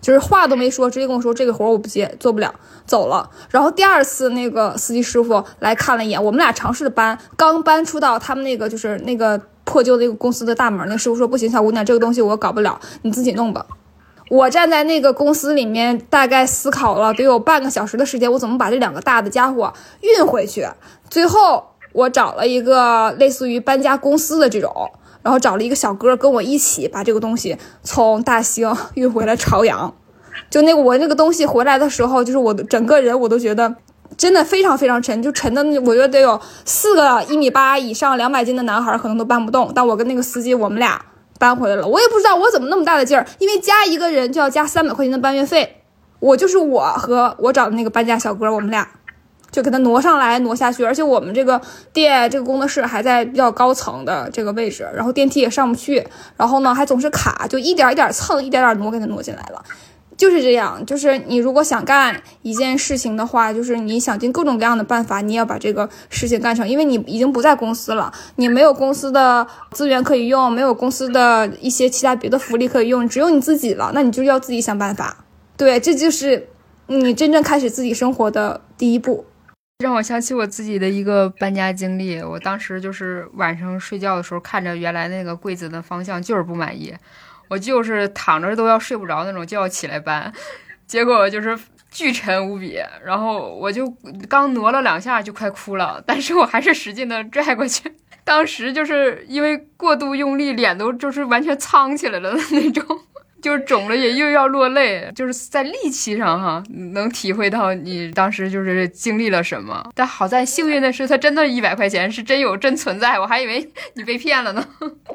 就是话都没说，直接跟我说这个活我不接，做不了，走了。然后第二次那个司机师傅来看了一眼，我们俩尝试的搬，刚搬出到他们那个就是那个破旧的一个公司的大门，那师傅说不行，小姑娘，这个东西我搞不了，你自己弄吧。我站在那个公司里面，大概思考了得有半个小时的时间，我怎么把这两个大的家伙运回去？最后我找了一个类似于搬家公司的这种，然后找了一个小哥跟我一起把这个东西从大兴运回了朝阳。就那个我那个东西回来的时候，就是我整个人我都觉得真的非常非常沉，就沉的我觉得得有四个一米八以上两百斤的男孩可能都搬不动。但我跟那个司机我们俩。搬回来了，我也不知道我怎么那么大的劲儿，因为加一个人就要加三百块钱的搬运费，我就是我和我找的那个搬家小哥，我们俩就给它挪上来挪下去，而且我们这个店这个工作室还在比较高层的这个位置，然后电梯也上不去，然后呢还总是卡，就一点一点蹭，一点点挪给它挪进来了。就是这样，就是你如果想干一件事情的话，就是你想尽各种各样的办法，你也要把这个事情干成。因为你已经不在公司了，你没有公司的资源可以用，没有公司的一些其他别的福利可以用，只有你自己了，那你就要自己想办法。对，这就是你真正开始自己生活的第一步。让我想起我自己的一个搬家经历，我当时就是晚上睡觉的时候，看着原来那个柜子的方向，就是不满意。我就是躺着都要睡不着那种，就要起来搬，结果就是巨沉无比。然后我就刚挪了两下就快哭了，但是我还是使劲的拽过去。当时就是因为过度用力，脸都就是完全苍起来了的那种。就是肿了也又要落泪，就是在力气上哈，能体会到你当时就是经历了什么。但好在幸运的是，他真的一百块钱是真有真存在，我还以为你被骗了呢。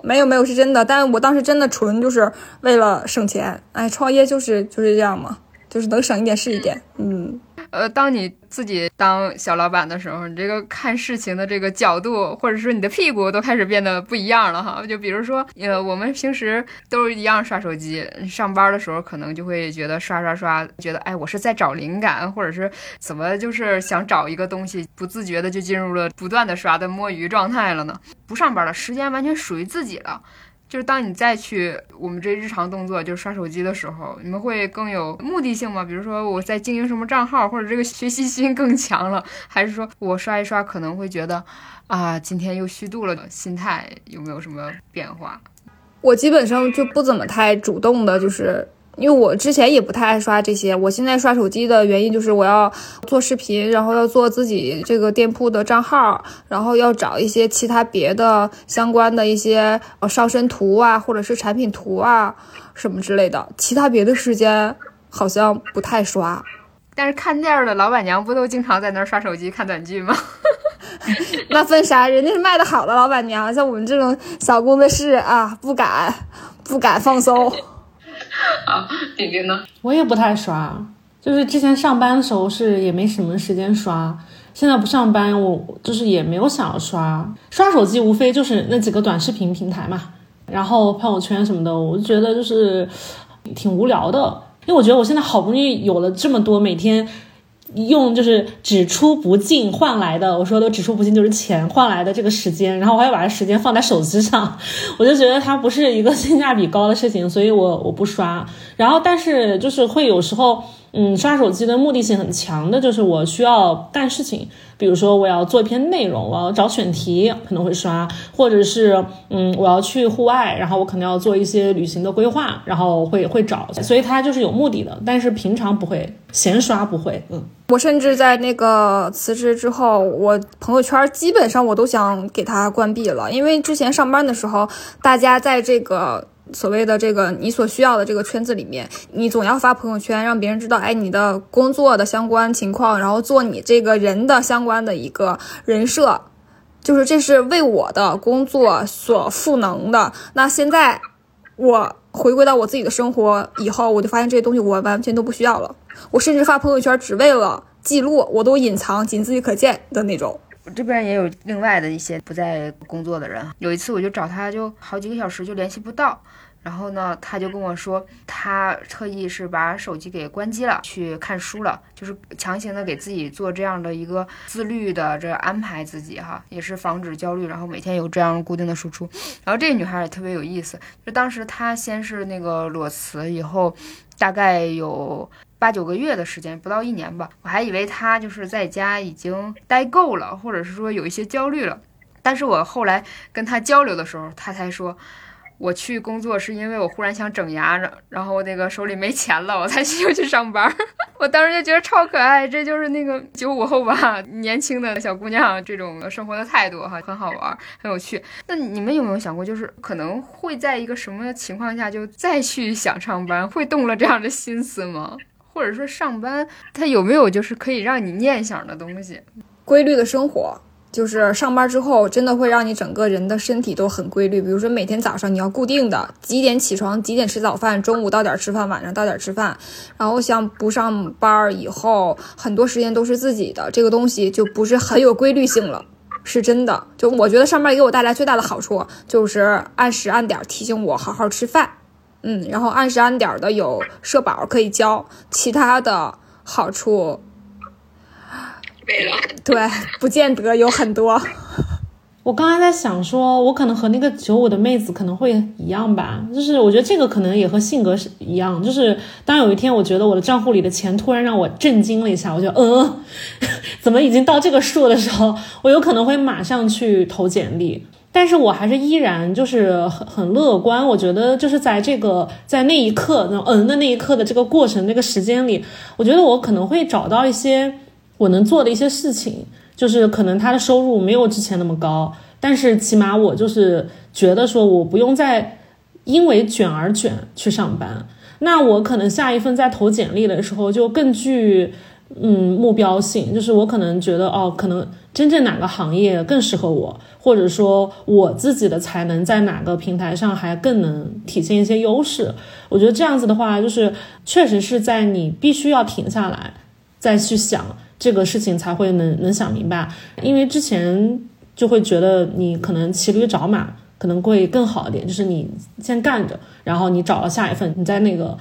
没有没有是真的，但我当时真的纯就是为了省钱。哎，创业就是就是这样嘛，就是能省一点是一点。嗯。呃，当你自己当小老板的时候，你这个看事情的这个角度，或者说你的屁股都开始变得不一样了哈。就比如说，呃，我们平时都是一样刷手机，上班的时候可能就会觉得刷刷刷，觉得哎，我是在找灵感，或者是怎么就是想找一个东西，不自觉的就进入了不断的刷的摸鱼状态了呢？不上班了，时间完全属于自己了。就是当你再去我们这日常动作，就是刷手机的时候，你们会更有目的性吗？比如说我在经营什么账号，或者这个学习心更强了，还是说我刷一刷可能会觉得啊，今天又虚度了，心态有没有什么变化？我基本上就不怎么太主动的，就是。因为我之前也不太爱刷这些，我现在刷手机的原因就是我要做视频，然后要做自己这个店铺的账号，然后要找一些其他别的相关的一些呃上身图啊，或者是产品图啊什么之类的。其他别的时间好像不太刷。但是看店的老板娘不都经常在那儿刷手机看短剧吗？[LAUGHS] 那分啥？人家是卖的好的老板娘，像我们这种小工作室啊，不敢不敢放松。[LAUGHS] 啊，姐姐呢？我也不太刷，就是之前上班的时候是也没什么时间刷，现在不上班，我就是也没有想要刷。刷手机无非就是那几个短视频平台嘛，然后朋友圈什么的，我就觉得就是挺无聊的，因为我觉得我现在好不容易有了这么多每天。用就是只出不进换来的，我说的只出不进就是钱换来的这个时间，然后我还把这时间放在手机上，我就觉得它不是一个性价比高的事情，所以我我不刷。然后但是就是会有时候。嗯，刷手机的目的性很强的，就是我需要干事情，比如说我要做一篇内容，我要找选题，可能会刷，或者是嗯，我要去户外，然后我可能要做一些旅行的规划，然后会会找，所以它就是有目的的，但是平常不会闲刷，不会。嗯，我甚至在那个辞职之后，我朋友圈基本上我都想给它关闭了，因为之前上班的时候，大家在这个。所谓的这个你所需要的这个圈子里面，你总要发朋友圈，让别人知道，哎，你的工作的相关情况，然后做你这个人的相关的一个人设，就是这是为我的工作所赋能的。那现在我回归到我自己的生活以后，我就发现这些东西我完全都不需要了。我甚至发朋友圈只为了记录，我都隐藏，仅自己可见的那种。这边也有另外的一些不在工作的人，有一次我就找他，就好几个小时就联系不到。然后呢，他就跟我说，他特意是把手机给关机了，去看书了，就是强行的给自己做这样的一个自律的这安排自己哈，也是防止焦虑，然后每天有这样固定的输出。然后这个女孩也特别有意思，就当时她先是那个裸辞以后，大概有八九个月的时间，不到一年吧，我还以为他就是在家已经待够了，或者是说有一些焦虑了。但是我后来跟他交流的时候，他才说。我去工作是因为我忽然想整牙，然然后那个手里没钱了，我才又去上班。[LAUGHS] 我当时就觉得超可爱，这就是那个九五后吧，年轻的小姑娘这种生活的态度哈，很好玩，很有趣。那你们有没有想过，就是可能会在一个什么情况下就再去想上班，会动了这样的心思吗？或者说上班它有没有就是可以让你念想的东西？规律的生活。就是上班之后，真的会让你整个人的身体都很规律。比如说，每天早上你要固定的几点起床，几点吃早饭，中午到点吃饭，晚上到点吃饭。然后像不上班以后，很多时间都是自己的，这个东西就不是很有规律性了，是真的。就我觉得上班给我带来最大的好处，就是按时按点提醒我好好吃饭，嗯，然后按时按点的有社保可以交，其他的好处。没了，[LAUGHS] 对，不见得有很多。我刚才在想，说我可能和那个九五的妹子可能会一样吧，就是我觉得这个可能也和性格是一样，就是当有一天我觉得我的账户里的钱突然让我震惊了一下，我就嗯，[LAUGHS] 怎么已经到这个数的时候，我有可能会马上去投简历，但是我还是依然就是很很乐观，我觉得就是在这个在那一刻那嗯的那一刻的这个过程那个时间里，我觉得我可能会找到一些。我能做的一些事情，就是可能他的收入没有之前那么高，但是起码我就是觉得说我不用再因为卷而卷去上班。那我可能下一份在投简历的时候就更具嗯目标性，就是我可能觉得哦，可能真正哪个行业更适合我，或者说我自己的才能在哪个平台上还更能体现一些优势。我觉得这样子的话，就是确实是在你必须要停下来再去想。这个事情才会能能想明白，因为之前就会觉得你可能骑驴找马可能会更好一点，就是你先干着，然后你找了下一份，你再那个。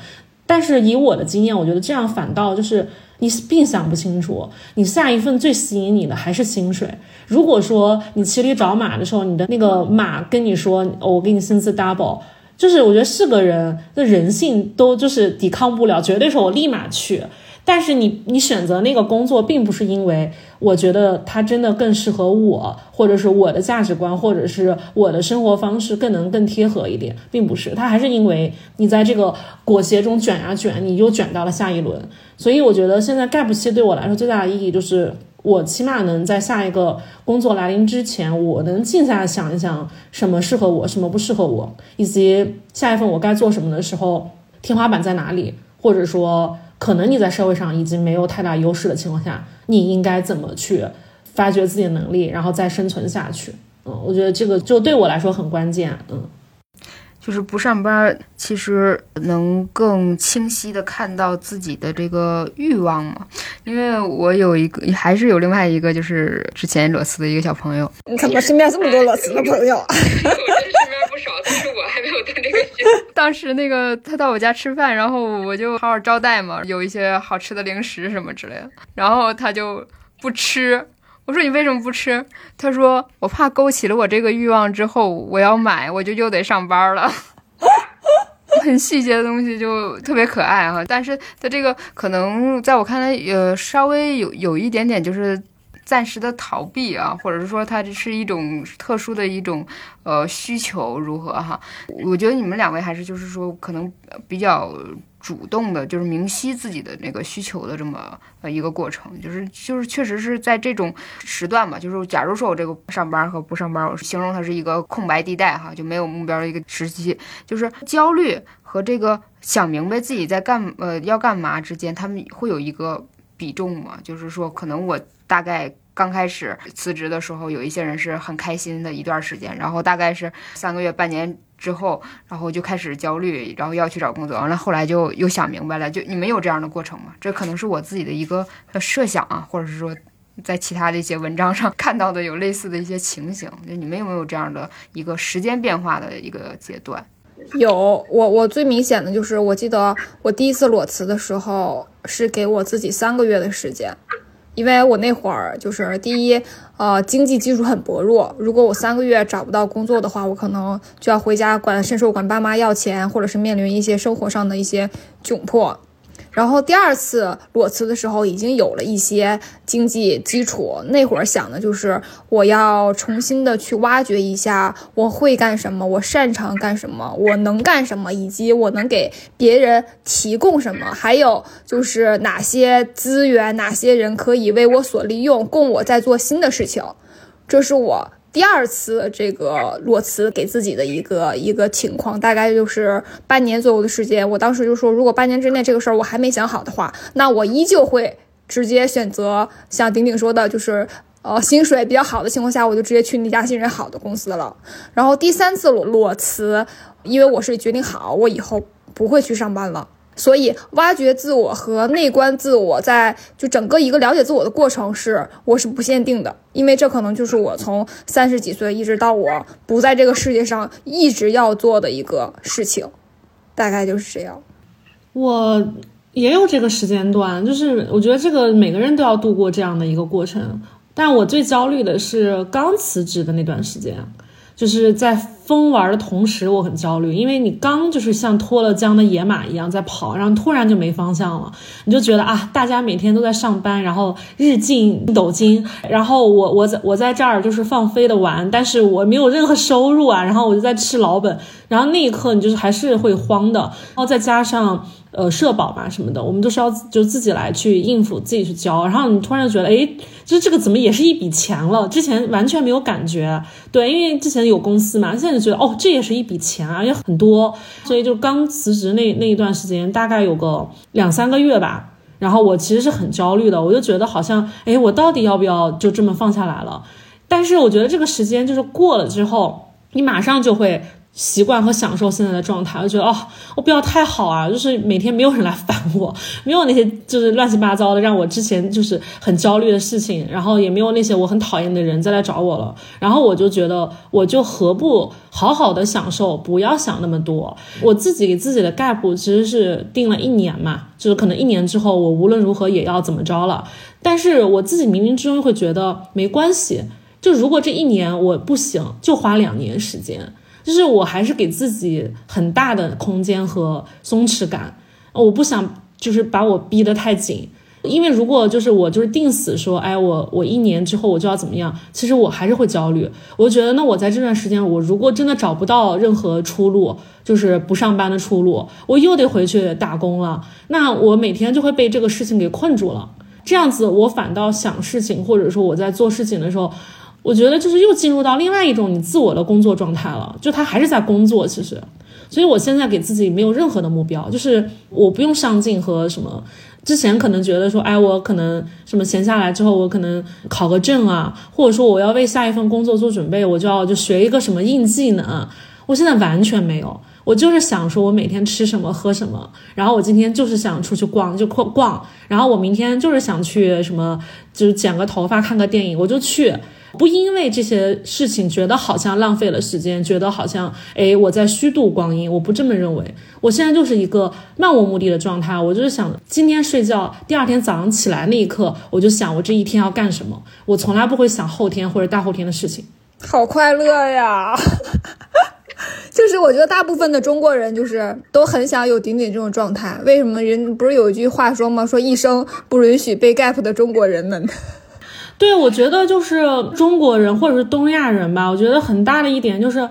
但是以我的经验，我觉得这样反倒就是你并想不清楚，你下一份最吸引你的还是薪水。如果说你骑驴找马的时候，你的那个马跟你说，我给你薪资 double，就是我觉得是个人的人性都就是抵抗不了，绝对是我立马去。但是你你选择那个工作，并不是因为我觉得它真的更适合我，或者是我的价值观，或者是我的生活方式更能更贴合一点，并不是，它还是因为你在这个裹挟中卷呀卷，你又卷到了下一轮。所以我觉得现在 gap 期对我来说最大的意义就是，我起码能在下一个工作来临之前，我能静下来想一想什么适合我，什么不适合我，以及下一份我该做什么的时候，天花板在哪里，或者说。可能你在社会上已经没有太大优势的情况下，你应该怎么去发掘自己的能力，然后再生存下去？嗯，我觉得这个就对我来说很关键。嗯，就是不上班，其实能更清晰的看到自己的这个欲望嘛。因为我有一个，还是有另外一个，就是之前裸辞的一个小朋友。你怎么身边这么多裸辞的朋友？[LAUGHS] 少，但是我还没有到那个 [LAUGHS] 当时那个他到我家吃饭，然后我就好好招待嘛，有一些好吃的零食什么之类的。然后他就不吃，我说你为什么不吃？他说我怕勾起了我这个欲望之后，我要买，我就又得上班了。[LAUGHS] 很细节的东西就特别可爱哈，但是他这个可能在我看来，呃，稍微有有一点点就是。暂时的逃避啊，或者是说它这是一种特殊的一种呃需求，如何哈？我觉得你们两位还是就是说可能比较主动的，就是明晰自己的那个需求的这么呃一个过程，就是就是确实是在这种时段吧，就是假如说我这个上班和不上班，我形容它是一个空白地带哈，就没有目标的一个时期，就是焦虑和这个想明白自己在干呃要干嘛之间，他们会有一个比重嘛？就是说可能我。大概刚开始辞职的时候，有一些人是很开心的一段时间，然后大概是三个月、半年之后，然后就开始焦虑，然后要去找工作，完了后来就又想明白了。就你们有这样的过程吗？这可能是我自己的一个设想啊，或者是说在其他的一些文章上 [LAUGHS] 看到的有类似的一些情形。就你们有没有这样的一个时间变化的一个阶段？有我，我最明显的就是，我记得我第一次裸辞的时候是给我自己三个月的时间，因为我那会儿就是第一，呃，经济基础很薄弱，如果我三个月找不到工作的话，我可能就要回家管伸手管爸妈要钱，或者是面临一些生活上的一些窘迫。然后第二次裸辞的时候，已经有了一些经济基础。那会儿想的就是，我要重新的去挖掘一下我会干什么，我擅长干什么，我能干什么，以及我能给别人提供什么，还有就是哪些资源、哪些人可以为我所利用，供我在做新的事情。这是我。第二次这个裸辞给自己的一个一个情况，大概就是半年左右的时间。我当时就说，如果半年之内这个事儿我还没想好的话，那我依旧会直接选择像顶顶说的，就是呃薪水比较好的情况下，我就直接去那家薪水好的公司了。然后第三次裸裸辞，因为我是决定好，我以后不会去上班了。所以，挖掘自我和内观自我，在就整个一个了解自我的过程是，我是不限定的，因为这可能就是我从三十几岁一直到我不在这个世界上一直要做的一个事情，大概就是这样。我也有这个时间段，就是我觉得这个每个人都要度过这样的一个过程，但我最焦虑的是刚辞职的那段时间。就是在疯玩的同时，我很焦虑，因为你刚就是像脱了缰的野马一样在跑，然后突然就没方向了，你就觉得啊，大家每天都在上班，然后日进斗金，然后我我在我在这儿就是放飞的玩，但是我没有任何收入啊，然后我就在吃老本，然后那一刻你就是还是会慌的，然后再加上。呃，社保嘛什么的，我们都是要就自己来去应付，自己去交。然后你突然觉得，哎，就这个怎么也是一笔钱了？之前完全没有感觉，对，因为之前有公司嘛，现在就觉得哦，这也是一笔钱啊，也很多。所以就刚辞职那那一段时间，大概有个两三个月吧。然后我其实是很焦虑的，我就觉得好像，哎，我到底要不要就这么放下来了？但是我觉得这个时间就是过了之后，你马上就会。习惯和享受现在的状态，我觉得哦，我不要太好啊，就是每天没有人来烦我，[LAUGHS] 没有那些就是乱七八糟的让我之前就是很焦虑的事情，然后也没有那些我很讨厌的人再来找我了，然后我就觉得我就何不好好的享受，不要想那么多。我自己给自己的 gap 其实是定了一年嘛，就是可能一年之后我无论如何也要怎么着了，但是我自己冥冥之中会觉得没关系，就如果这一年我不行，就花两年时间。就是我还是给自己很大的空间和松弛感，我不想就是把我逼得太紧，因为如果就是我就是定死说，哎，我我一年之后我就要怎么样，其实我还是会焦虑。我觉得，那我在这段时间，我如果真的找不到任何出路，就是不上班的出路，我又得回去打工了，那我每天就会被这个事情给困住了。这样子，我反倒想事情，或者说我在做事情的时候。我觉得就是又进入到另外一种你自我的工作状态了，就他还是在工作，其实，所以我现在给自己没有任何的目标，就是我不用上进和什么。之前可能觉得说，哎，我可能什么闲下来之后，我可能考个证啊，或者说我要为下一份工作做准备，我就要就学一个什么硬技能。我现在完全没有，我就是想说我每天吃什么喝什么，然后我今天就是想出去逛就逛逛，然后我明天就是想去什么就是剪个头发看个电影，我就去。不因为这些事情觉得好像浪费了时间，觉得好像哎我在虚度光阴，我不这么认为。我现在就是一个漫无目的的状态，我就是想今天睡觉，第二天早上起来那一刻，我就想我这一天要干什么。我从来不会想后天或者大后天的事情。好快乐呀！[LAUGHS] 就是我觉得大部分的中国人就是都很想有顶顶这种状态。为什么人不是有一句话说吗？说一生不允许被 gap 的中国人们。对，我觉得就是中国人或者是东亚人吧，我觉得很大的一点就是，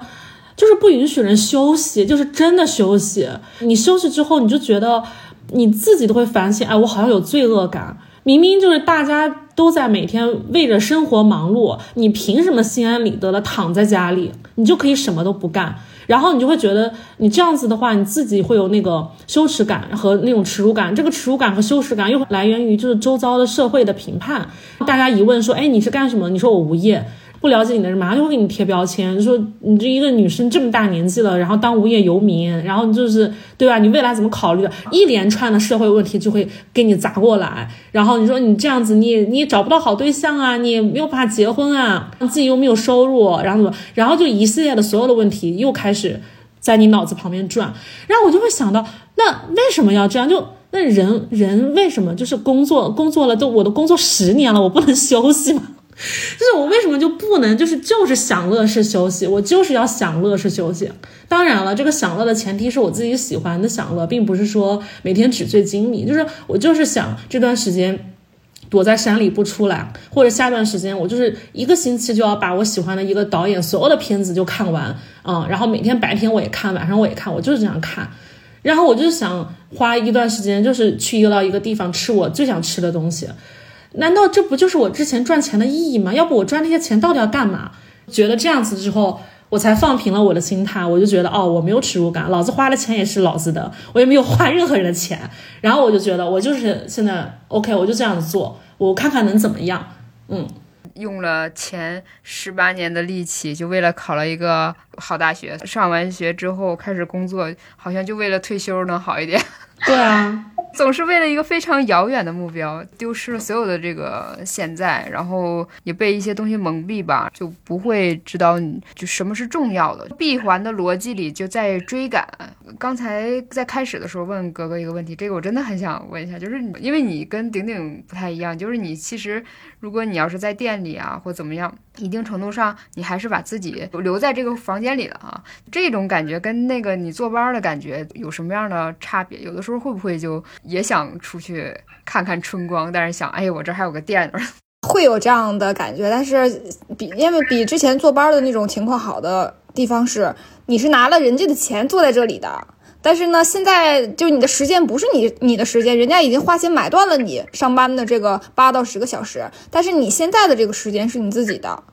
就是不允许人休息，就是真的休息。你休息之后，你就觉得你自己都会反省，哎，我好像有罪恶感。明明就是大家都在每天为着生活忙碌，你凭什么心安理得的躺在家里，你就可以什么都不干？然后你就会觉得，你这样子的话，你自己会有那个羞耻感和那种耻辱感。这个耻辱感和羞耻感又来源于就是周遭的社会的评判。大家一问说，哎，你是干什么？你说我无业。不了解你的人马上就会给你贴标签，说你这一个女生这么大年纪了，然后当无业游民，然后就是对吧？你未来怎么考虑的？一连串的社会问题就会给你砸过来。然后你说你这样子，你你找不到好对象啊，你没有办法结婚啊，自己又没有收入，然后怎么？然后就一系列的所有的问题又开始。在你脑子旁边转。然后我就会想到，那为什么要这样？就那人人为什么就是工作工作了都我都工作十年了，我不能休息吗？[LAUGHS] 就是我为什么就不能就是就是享乐式休息？我就是要享乐式休息。当然了，这个享乐的前提是我自己喜欢的享乐，并不是说每天纸醉金迷。就是我就是想这段时间。躲在山里不出来，或者下段时间我就是一个星期就要把我喜欢的一个导演所有的片子就看完，嗯，然后每天白天我也看，晚上我也看，我就是这样看。然后我就想花一段时间，就是去一到一个地方吃我最想吃的东西。难道这不就是我之前赚钱的意义吗？要不我赚那些钱到底要干嘛？觉得这样子之后。我才放平了我的心态，我就觉得哦，我没有耻辱感，老子花的钱也是老子的，我也没有花任何人的钱。然后我就觉得我就是现在 OK，我就这样子做，我看看能怎么样。嗯，用了前十八年的力气，就为了考了一个好大学。上完学之后开始工作，好像就为了退休能好一点。[LAUGHS] 对啊。总是为了一个非常遥远的目标，丢失了所有的这个现在，然后也被一些东西蒙蔽吧，就不会知道你就什么是重要的。闭环的逻辑里就在追赶。刚才在开始的时候问哥哥一个问题，这个我真的很想问一下，就是因为你跟顶顶不太一样，就是你其实如果你要是在店里啊或怎么样，一定程度上你还是把自己留在这个房间里了啊，这种感觉跟那个你坐班的感觉有什么样的差别？有的时候会不会就？也想出去看看春光，但是想，哎，我这还有个店，会有这样的感觉。但是比因为比之前坐班的那种情况好的地方是，你是拿了人家的钱坐在这里的。但是呢，现在就你的时间不是你你的时间，人家已经花钱买断了你上班的这个八到十个小时。但是你现在的这个时间是你自己的。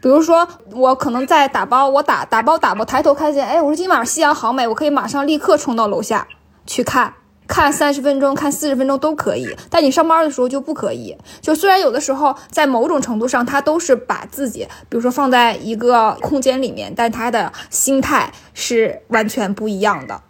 比如说，我可能在打包，我打打包打包，抬头看见，哎，我说今晚夕阳好美，我可以马上立刻冲到楼下去看。看三十分钟，看四十分钟都可以，但你上班的时候就不可以。就虽然有的时候在某种程度上，他都是把自己，比如说放在一个空间里面，但他的心态是完全不一样的。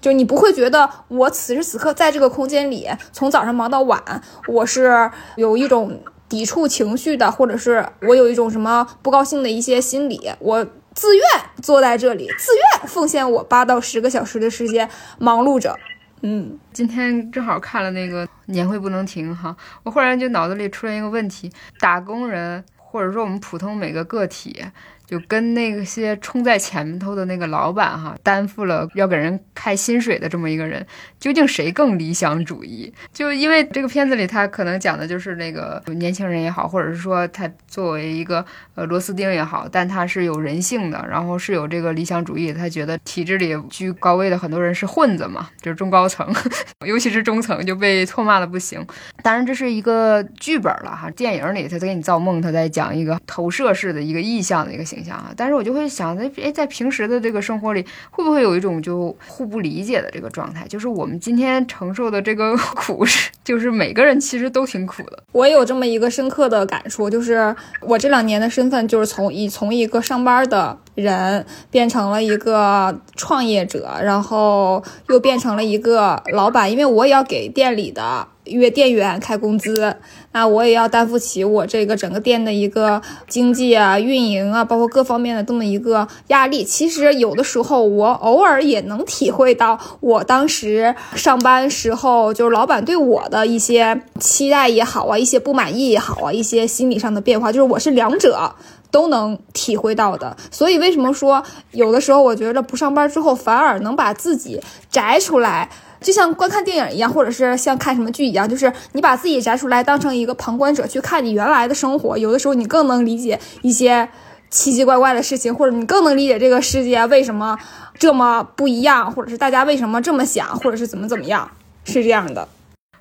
就你不会觉得我此时此刻在这个空间里，从早上忙到晚，我是有一种抵触情绪的，或者是我有一种什么不高兴的一些心理，我自愿坐在这里，自愿奉献我八到十个小时的时间忙碌着。嗯，今天正好看了那个年会不能停哈，我忽然就脑子里出现一个问题：打工人或者说我们普通每个个体。就跟那些冲在前头的那个老板哈，担负了要给人开薪水的这么一个人，究竟谁更理想主义？就因为这个片子里，他可能讲的就是那个年轻人也好，或者是说他作为一个呃螺丝钉也好，但他是有人性的，然后是有这个理想主义。他觉得体制里居高位的很多人是混子嘛，就是中高层，[LAUGHS] 尤其是中层就被唾骂的不行。当然这是一个剧本了哈，电影里他在给你造梦，他在讲一个投射式的一个意象的一个形。想啊，但是我就会想，在哎，在平时的这个生活里，会不会有一种就互不理解的这个状态？就是我们今天承受的这个苦，是就是每个人其实都挺苦的。我有这么一个深刻的感触，就是我这两年的身份，就是从一从一个上班的人变成了一个创业者，然后又变成了一个老板，因为我也要给店里的。约店员开工资，那我也要担负起我这个整个店的一个经济啊、运营啊，包括各方面的这么一个压力。其实有的时候，我偶尔也能体会到我当时上班时候，就是老板对我的一些期待也好啊，一些不满意也好啊，一些心理上的变化，就是我是两者都能体会到的。所以为什么说有的时候我觉得不上班之后，反而能把自己摘出来？就像观看电影一样，或者是像看什么剧一样，就是你把自己摘出来，当成一个旁观者去看你原来的生活。有的时候你更能理解一些奇奇怪怪的事情，或者你更能理解这个世界为什么这么不一样，或者是大家为什么这么想，或者是怎么怎么样，是这样的。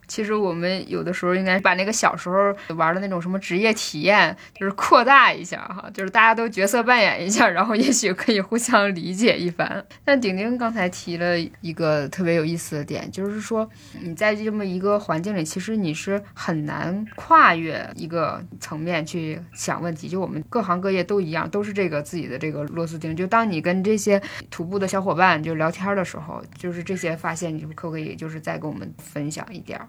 其实我们有的时候应该把那个小时候玩的那种什么职业体验，就是扩大一下哈，就是大家都角色扮演一下，然后也许可以互相理解一番。但顶顶刚才提了一个特别有意思的点，就是说你在这么一个环境里，其实你是很难跨越一个层面去想问题。就我们各行各业都一样，都是这个自己的这个螺丝钉。就当你跟这些徒步的小伙伴就聊天的时候，就是这些发现，你可不可以就是再跟我们分享一点？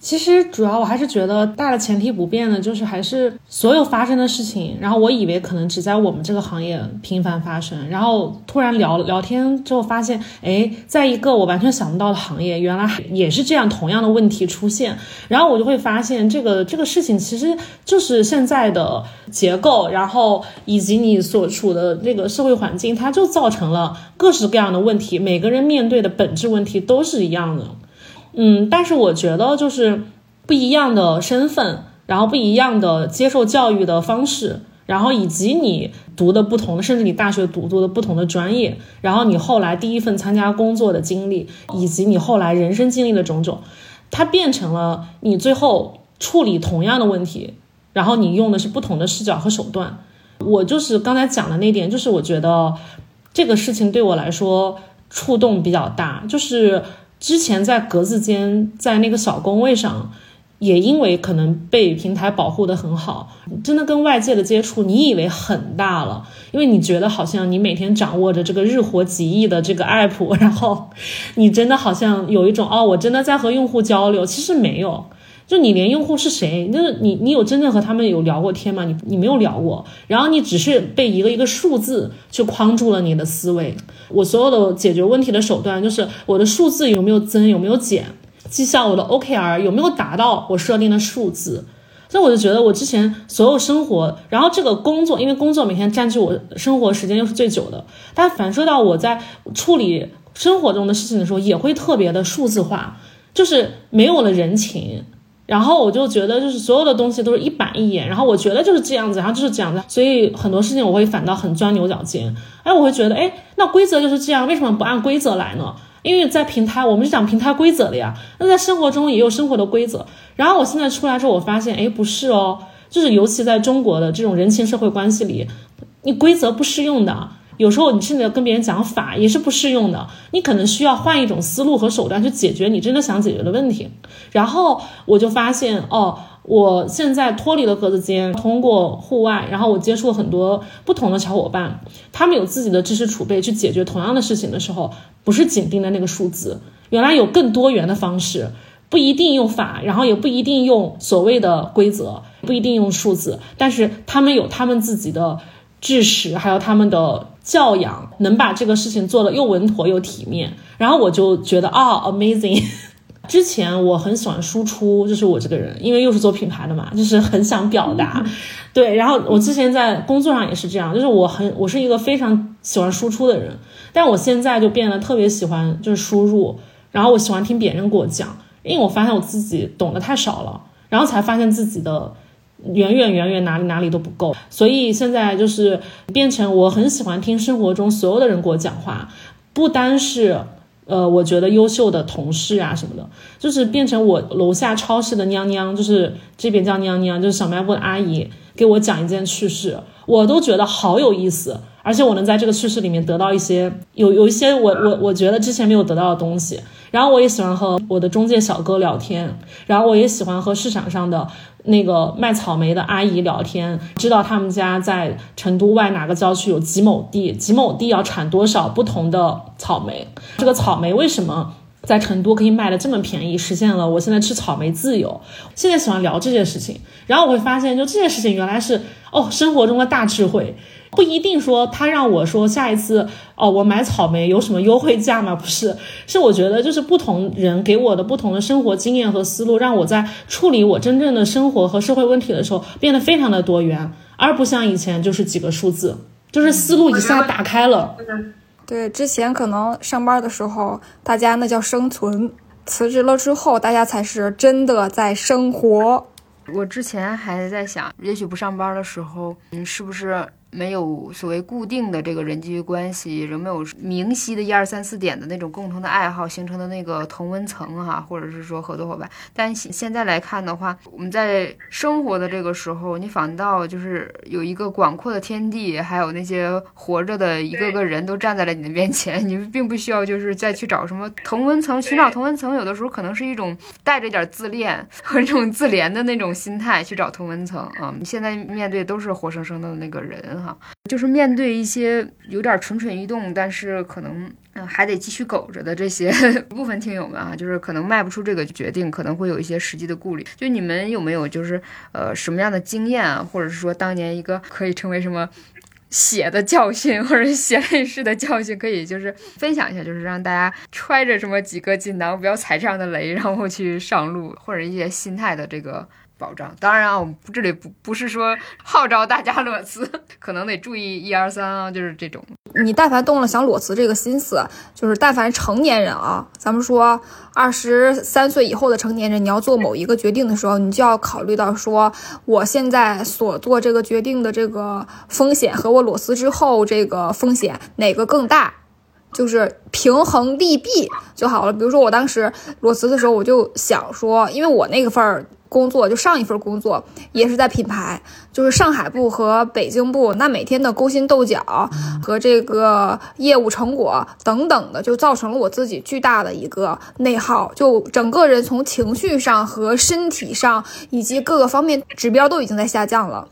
其实主要我还是觉得大的前提不变的，就是还是所有发生的事情。然后我以为可能只在我们这个行业频繁发生，然后突然聊聊天之后发现，哎，在一个我完全想不到的行业，原来也是这样同样的问题出现。然后我就会发现，这个这个事情其实就是现在的结构，然后以及你所处的那个社会环境，它就造成了各式各样的问题。每个人面对的本质问题都是一样的。嗯，但是我觉得就是不一样的身份，然后不一样的接受教育的方式，然后以及你读的不同的，甚至你大学读读的不同的专业，然后你后来第一份参加工作的经历，以及你后来人生经历的种种，它变成了你最后处理同样的问题，然后你用的是不同的视角和手段。我就是刚才讲的那点，就是我觉得这个事情对我来说触动比较大，就是。之前在格子间，在那个小工位上，也因为可能被平台保护的很好，真的跟外界的接触，你以为很大了，因为你觉得好像你每天掌握着这个日活几亿的这个 app，然后你真的好像有一种哦，我真的在和用户交流，其实没有。就你连用户是谁，就是你，你有真正和他们有聊过天吗？你你没有聊过，然后你只是被一个一个数字去框住了你的思维。我所有的解决问题的手段就是我的数字有没有增，有没有减，绩效我的 OKR 有没有达到我设定的数字。所以我就觉得我之前所有生活，然后这个工作，因为工作每天占据我生活时间又是最久的，它反射到我在处理生活中的事情的时候，也会特别的数字化，就是没有了人情。然后我就觉得，就是所有的东西都是一板一眼，然后我觉得就是这样子，然后就是这样子，所以很多事情我会反倒很钻牛角尖。哎，我会觉得，哎，那规则就是这样，为什么不按规则来呢？因为在平台，我们是讲平台规则的呀。那在生活中也有生活的规则。然后我现在出来之后，我发现，哎，不是哦，就是尤其在中国的这种人情社会关系里，你规则不适用的。有时候你甚至跟别人讲法也是不适用的，你可能需要换一种思路和手段去解决你真的想解决的问题。然后我就发现，哦，我现在脱离了格子间，通过户外，然后我接触了很多不同的小伙伴，他们有自己的知识储备去解决同样的事情的时候，不是紧盯的那个数字，原来有更多元的方式，不一定用法，然后也不一定用所谓的规则，不一定用数字，但是他们有他们自己的知识，还有他们的。教养能把这个事情做得又稳妥又体面，然后我就觉得啊，amazing。[LAUGHS] 之前我很喜欢输出，就是我这个人，因为又是做品牌的嘛，就是很想表达。对，然后我之前在工作上也是这样，就是我很我是一个非常喜欢输出的人，但我现在就变得特别喜欢就是输入，然后我喜欢听别人给我讲，因为我发现我自己懂得太少了，然后才发现自己的。远远远远哪里哪里都不够，所以现在就是变成我很喜欢听生活中所有的人给我讲话，不单是呃我觉得优秀的同事啊什么的，就是变成我楼下超市的娘娘，就是这边叫娘娘，就是小卖部的阿姨给我讲一件趣事，我都觉得好有意思，而且我能在这个趣事里面得到一些有有一些我我我觉得之前没有得到的东西。然后我也喜欢和我的中介小哥聊天，然后我也喜欢和市场上的。那个卖草莓的阿姨聊天，知道他们家在成都外哪个郊区有几亩地，几亩地要产多少不同的草莓。这个草莓为什么在成都可以卖的这么便宜？实现了我现在吃草莓自由。现在喜欢聊这件事情，然后我会发现，就这件事情原来是哦生活中的大智慧。不一定说他让我说下一次哦，我买草莓有什么优惠价吗？不是，是我觉得就是不同人给我的不同的生活经验和思路，让我在处理我真正的生活和社会问题的时候变得非常的多元，而不像以前就是几个数字，就是思路一下打开了。对，之前可能上班的时候大家那叫生存，辞职了之后大家才是真的在生活。我之前还在想，也许不上班的时候，嗯，是不是？没有所谓固定的这个人际关系，仍没有明晰的一二三四点的那种共同的爱好形成的那个同温层哈，或者是说合作伙伴。但现在来看的话，我们在生活的这个时候，你反倒就是有一个广阔的天地，还有那些活着的一个个人都站在了你的面前，[LAUGHS] 你们并不需要就是再去找什么同温层，寻找同温层，有的时候可能是一种带着点自恋和这种自怜的那种心态去找同温层啊。你现在面对都是活生生的那个人。哈，就是面对一些有点蠢蠢欲动，但是可能嗯还得继续苟着的这些 [LAUGHS] 部分听友们啊，就是可能迈不出这个决定，可能会有一些实际的顾虑。就你们有没有就是呃什么样的经验啊，或者是说当年一个可以成为什么？血的教训，或者血泪式的教训，可以就是分享一下，就是让大家揣着这么几个锦囊，不要踩这样的雷，然后去上路，或者一些心态的这个。保障，当然啊，我们这里不不是说号召大家裸辞，[LAUGHS] 可能得注意一二三啊，就是这种。你但凡动了想裸辞这个心思，就是但凡成年人啊，咱们说二十三岁以后的成年人，你要做某一个决定的时候，你就要考虑到说，我现在所做这个决定的这个风险和我裸辞之后这个风险哪个更大，就是平衡利弊就好了。比如说我当时裸辞的时候，我就想说，因为我那个份儿。工作就上一份工作也是在品牌，就是上海部和北京部，那每天的勾心斗角和这个业务成果等等的，就造成了我自己巨大的一个内耗，就整个人从情绪上和身体上以及各个方面指标都已经在下降了。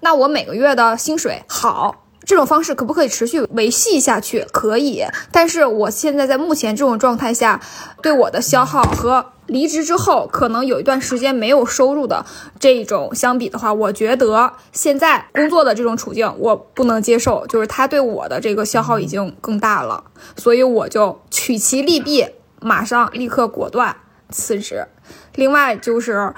那我每个月的薪水好。这种方式可不可以持续维系下去？可以，但是我现在在目前这种状态下，对我的消耗和离职之后可能有一段时间没有收入的这种相比的话，我觉得现在工作的这种处境我不能接受，就是他对我的这个消耗已经更大了，所以我就取其利弊，马上立刻果断辞职。另外就是，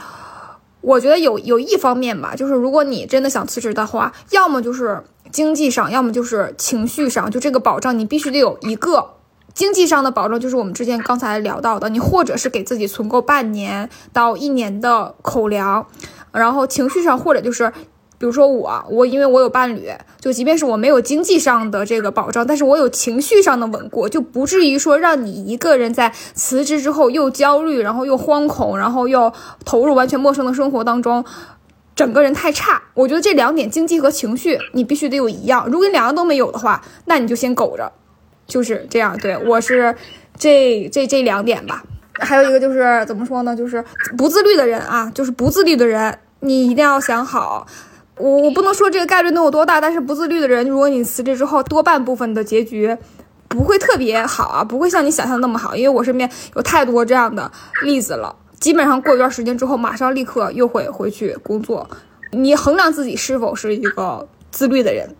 我觉得有有一方面吧，就是如果你真的想辞职的话，要么就是。经济上，要么就是情绪上，就这个保障，你必须得有一个经济上的保障，就是我们之前刚才聊到的，你或者是给自己存够半年到一年的口粮，然后情绪上，或者就是，比如说我，我因为我有伴侣，就即便是我没有经济上的这个保障，但是我有情绪上的稳固，就不至于说让你一个人在辞职之后又焦虑，然后又惶恐，然后又投入完全陌生的生活当中。整个人太差，我觉得这两点经济和情绪你必须得有一样。如果你两个都没有的话，那你就先苟着，就是这样。对我是这这这两点吧。还有一个就是怎么说呢？就是不自律的人啊，就是不自律的人，你一定要想好。我我不能说这个概率能有多大，但是不自律的人，如果你辞职之后，多半部分的结局不会特别好啊，不会像你想象那么好。因为我身边有太多这样的例子了。基本上过一段时间之后，马上立刻又会回去工作。你衡量自己是否是一个自律的人？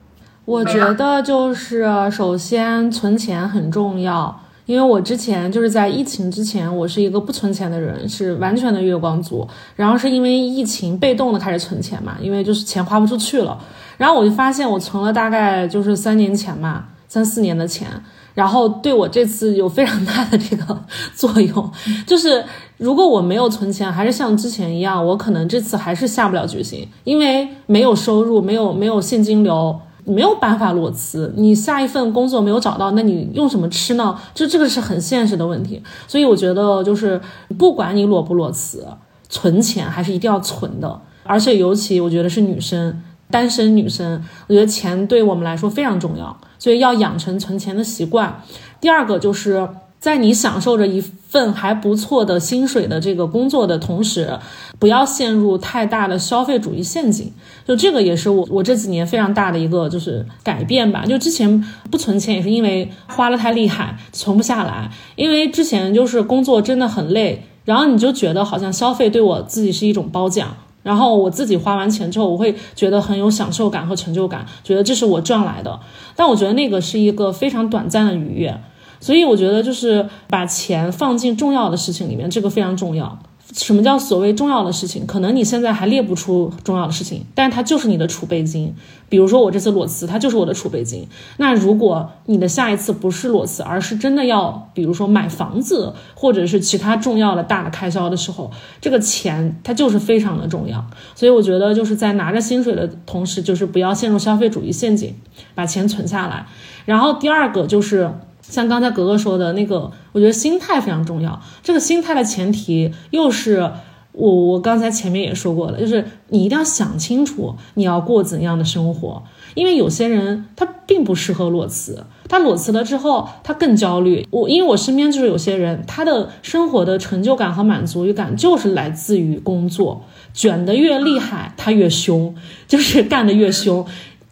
我觉得就是首先存钱很重要，因为我之前就是在疫情之前，我是一个不存钱的人，是完全的月光族。然后是因为疫情被动的开始存钱嘛，因为就是钱花不出去了。然后我就发现我存了大概就是三年前嘛，三四年的钱。然后对我这次有非常大的这个作用，[LAUGHS] 就是如果我没有存钱，还是像之前一样，我可能这次还是下不了决心，因为没有收入，没有没有现金流，没有办法裸辞。你下一份工作没有找到，那你用什么吃呢？就这个是很现实的问题。所以我觉得，就是不管你裸不裸辞，存钱还是一定要存的。而且尤其我觉得是女生。单身女生，我觉得钱对我们来说非常重要，所以要养成存钱的习惯。第二个就是在你享受着一份还不错的薪水的这个工作的同时，不要陷入太大的消费主义陷阱。就这个也是我我这几年非常大的一个就是改变吧。就之前不存钱也是因为花了太厉害，存不下来。因为之前就是工作真的很累，然后你就觉得好像消费对我自己是一种褒奖。然后我自己花完钱之后，我会觉得很有享受感和成就感，觉得这是我赚来的。但我觉得那个是一个非常短暂的愉悦，所以我觉得就是把钱放进重要的事情里面，这个非常重要。什么叫所谓重要的事情？可能你现在还列不出重要的事情，但它就是你的储备金。比如说我这次裸辞，它就是我的储备金。那如果你的下一次不是裸辞，而是真的要，比如说买房子或者是其他重要的大的开销的时候，这个钱它就是非常的重要。所以我觉得就是在拿着薪水的同时，就是不要陷入消费主义陷阱，把钱存下来。然后第二个就是。像刚才格格说的那个，我觉得心态非常重要。这个心态的前提又是我我刚才前面也说过了，就是你一定要想清楚你要过怎样的生活。因为有些人他并不适合裸辞，他裸辞了之后他更焦虑。我因为我身边就是有些人，他的生活的成就感和满足感就是来自于工作，卷得越厉害他越凶，就是干得越凶。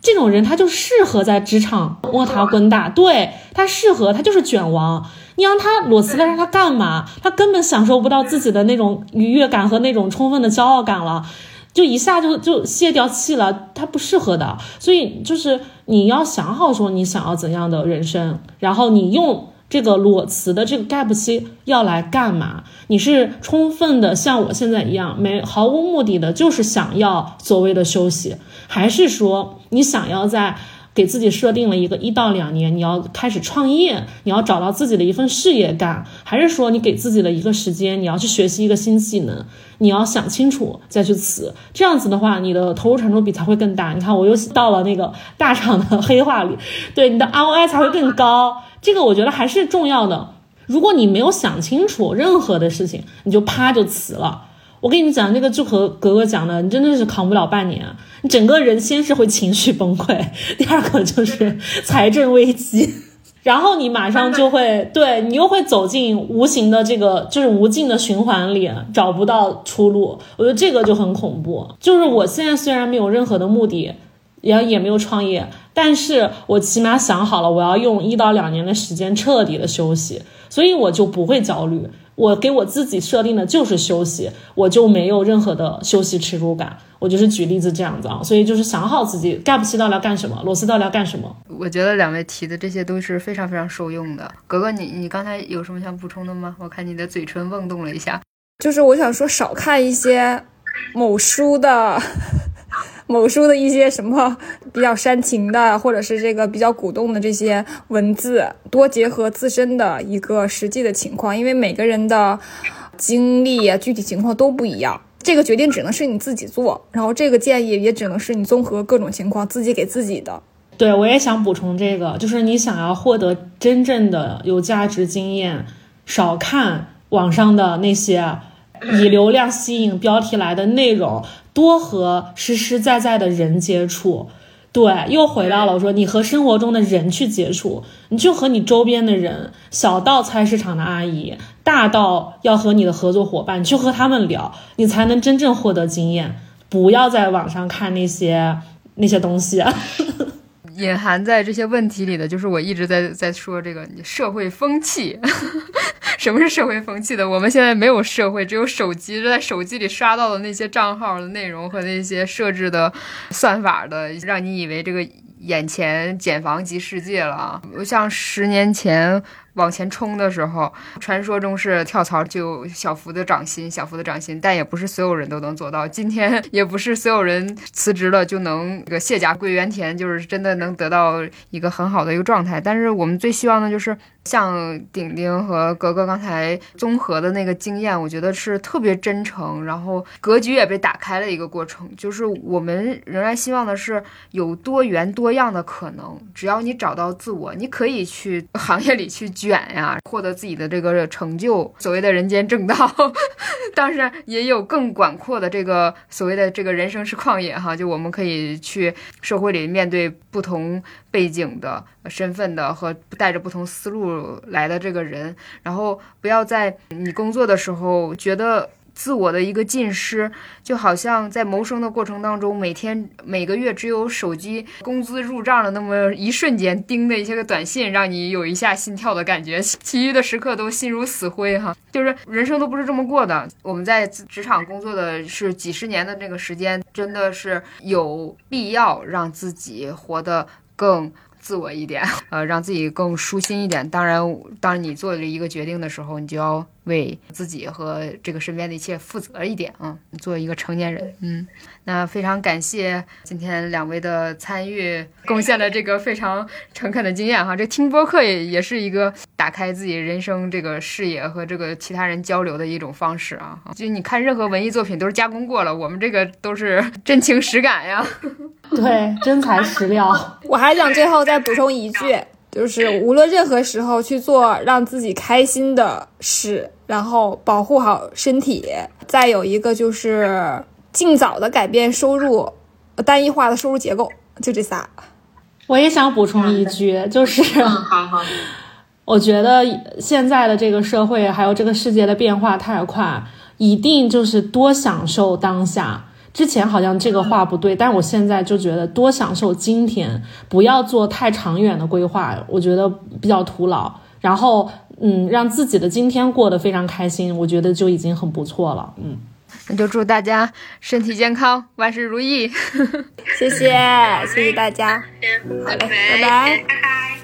这种人他就适合在职场摸爬滚打，对他适合，他就是卷王。你让他裸辞了，让他干嘛？他根本享受不到自己的那种愉悦感和那种充分的骄傲感了，就一下就就泄掉气了，他不适合的。所以就是你要想好说你想要怎样的人生，然后你用。这个裸辞的这个 gap 期要来干嘛？你是充分的像我现在一样，没毫无目的的，就是想要所谓的休息，还是说你想要在给自己设定了一个一到两年，你要开始创业，你要找到自己的一份事业干，还是说你给自己的一个时间，你要去学习一个新技能，你要想清楚再去辞，这样子的话，你的投入产出比才会更大。你看，我又到了那个大厂的黑话里，[LAUGHS] 对你的 ROI 才会更高。这个我觉得还是重要的。如果你没有想清楚任何的事情，你就啪就辞了。我跟你讲，那个就和格格讲的，你真的是扛不了半年。你整个人先是会情绪崩溃，[LAUGHS] 第二个就是财政危机，[LAUGHS] 然后你马上就会对你又会走进无形的这个就是无尽的循环里，找不到出路。我觉得这个就很恐怖。就是我现在虽然没有任何的目的。也也没有创业，但是我起码想好了，我要用一到两年的时间彻底的休息，所以我就不会焦虑。我给我自己设定的就是休息，我就没有任何的休息耻辱感。我就是举例子这样子啊，所以就是想好自己 gap 期到底要干什么，螺丝到底要干什么。我觉得两位提的这些都是非常非常受用的。格格，你你刚才有什么想补充的吗？我看你的嘴唇瓮动了一下。就是我想说，少看一些某书的。某书的一些什么比较煽情的，或者是这个比较鼓动的这些文字，多结合自身的一个实际的情况，因为每个人的经历啊，具体情况都不一样。这个决定只能是你自己做，然后这个建议也只能是你综合各种情况自己给自己的。对，我也想补充这个，就是你想要获得真正的有价值经验，少看网上的那些以流量吸引标题来的内容。多和实实在在的人接触，对，又回到了我说你和生活中的人去接触，你就和你周边的人，小到菜市场的阿姨，大到要和你的合作伙伴，去和他们聊，你才能真正获得经验。不要在网上看那些那些东西。[LAUGHS] 隐含在这些问题里的，就是我一直在在说这个社会风气。[LAUGHS] 什么是社会风气的？我们现在没有社会，只有手机。就在手机里刷到的那些账号的内容和那些设置的算法的，让你以为这个眼前茧房即世界了。像十年前。往前冲的时候，传说中是跳槽就小幅的涨薪，小幅的涨薪，但也不是所有人都能做到。今天 [LAUGHS] 也不是所有人辞职了就能这个卸甲归原田，就是真的能得到一个很好的一个状态。但是我们最希望的就是像顶顶和格格刚才综合的那个经验，我觉得是特别真诚，然后格局也被打开了一个过程。就是我们仍然希望的是有多元多样的可能，只要你找到自我，你可以去行业里去。卷呀，获得自己的这个成就，所谓的人间正道，[LAUGHS] 当然也有更广阔的这个所谓的这个人生是旷野哈，就我们可以去社会里面对不同背景的身份的和带着不同思路来的这个人，然后不要在你工作的时候觉得。自我的一个浸湿，就好像在谋生的过程当中，每天每个月只有手机工资入账的那么一瞬间，叮的一些个短信，让你有一下心跳的感觉，其余的时刻都心如死灰哈。就是人生都不是这么过的。我们在职场工作的是几十年的这个时间，真的是有必要让自己活得更。自我一点，呃，让自己更舒心一点。当然，当你做了一个决定的时候，你就要为自己和这个身边的一切负责一点啊。做一个成年人，嗯。那非常感谢今天两位的参与，贡献了这个非常诚恳的经验哈。这听播客也也是一个打开自己人生这个视野和这个其他人交流的一种方式啊。就你看任何文艺作品都是加工过了，我们这个都是真情实感呀。[LAUGHS] [LAUGHS] 对，真材实料。我还想最后再补充一句，就是无论任何时候去做让自己开心的事，然后保护好身体。再有一个就是。尽早的改变收入单一化的收入结构，就这仨。我也想补充一句，就是好好，[LAUGHS] 我觉得现在的这个社会还有这个世界的变化太快，一定就是多享受当下。之前好像这个话不对，但是我现在就觉得多享受今天，不要做太长远的规划，我觉得比较徒劳。然后，嗯，让自己的今天过得非常开心，我觉得就已经很不错了。嗯，那就祝大家身体健康，万事如意。[LAUGHS] 谢谢，谢谢大家。好嘞，拜拜。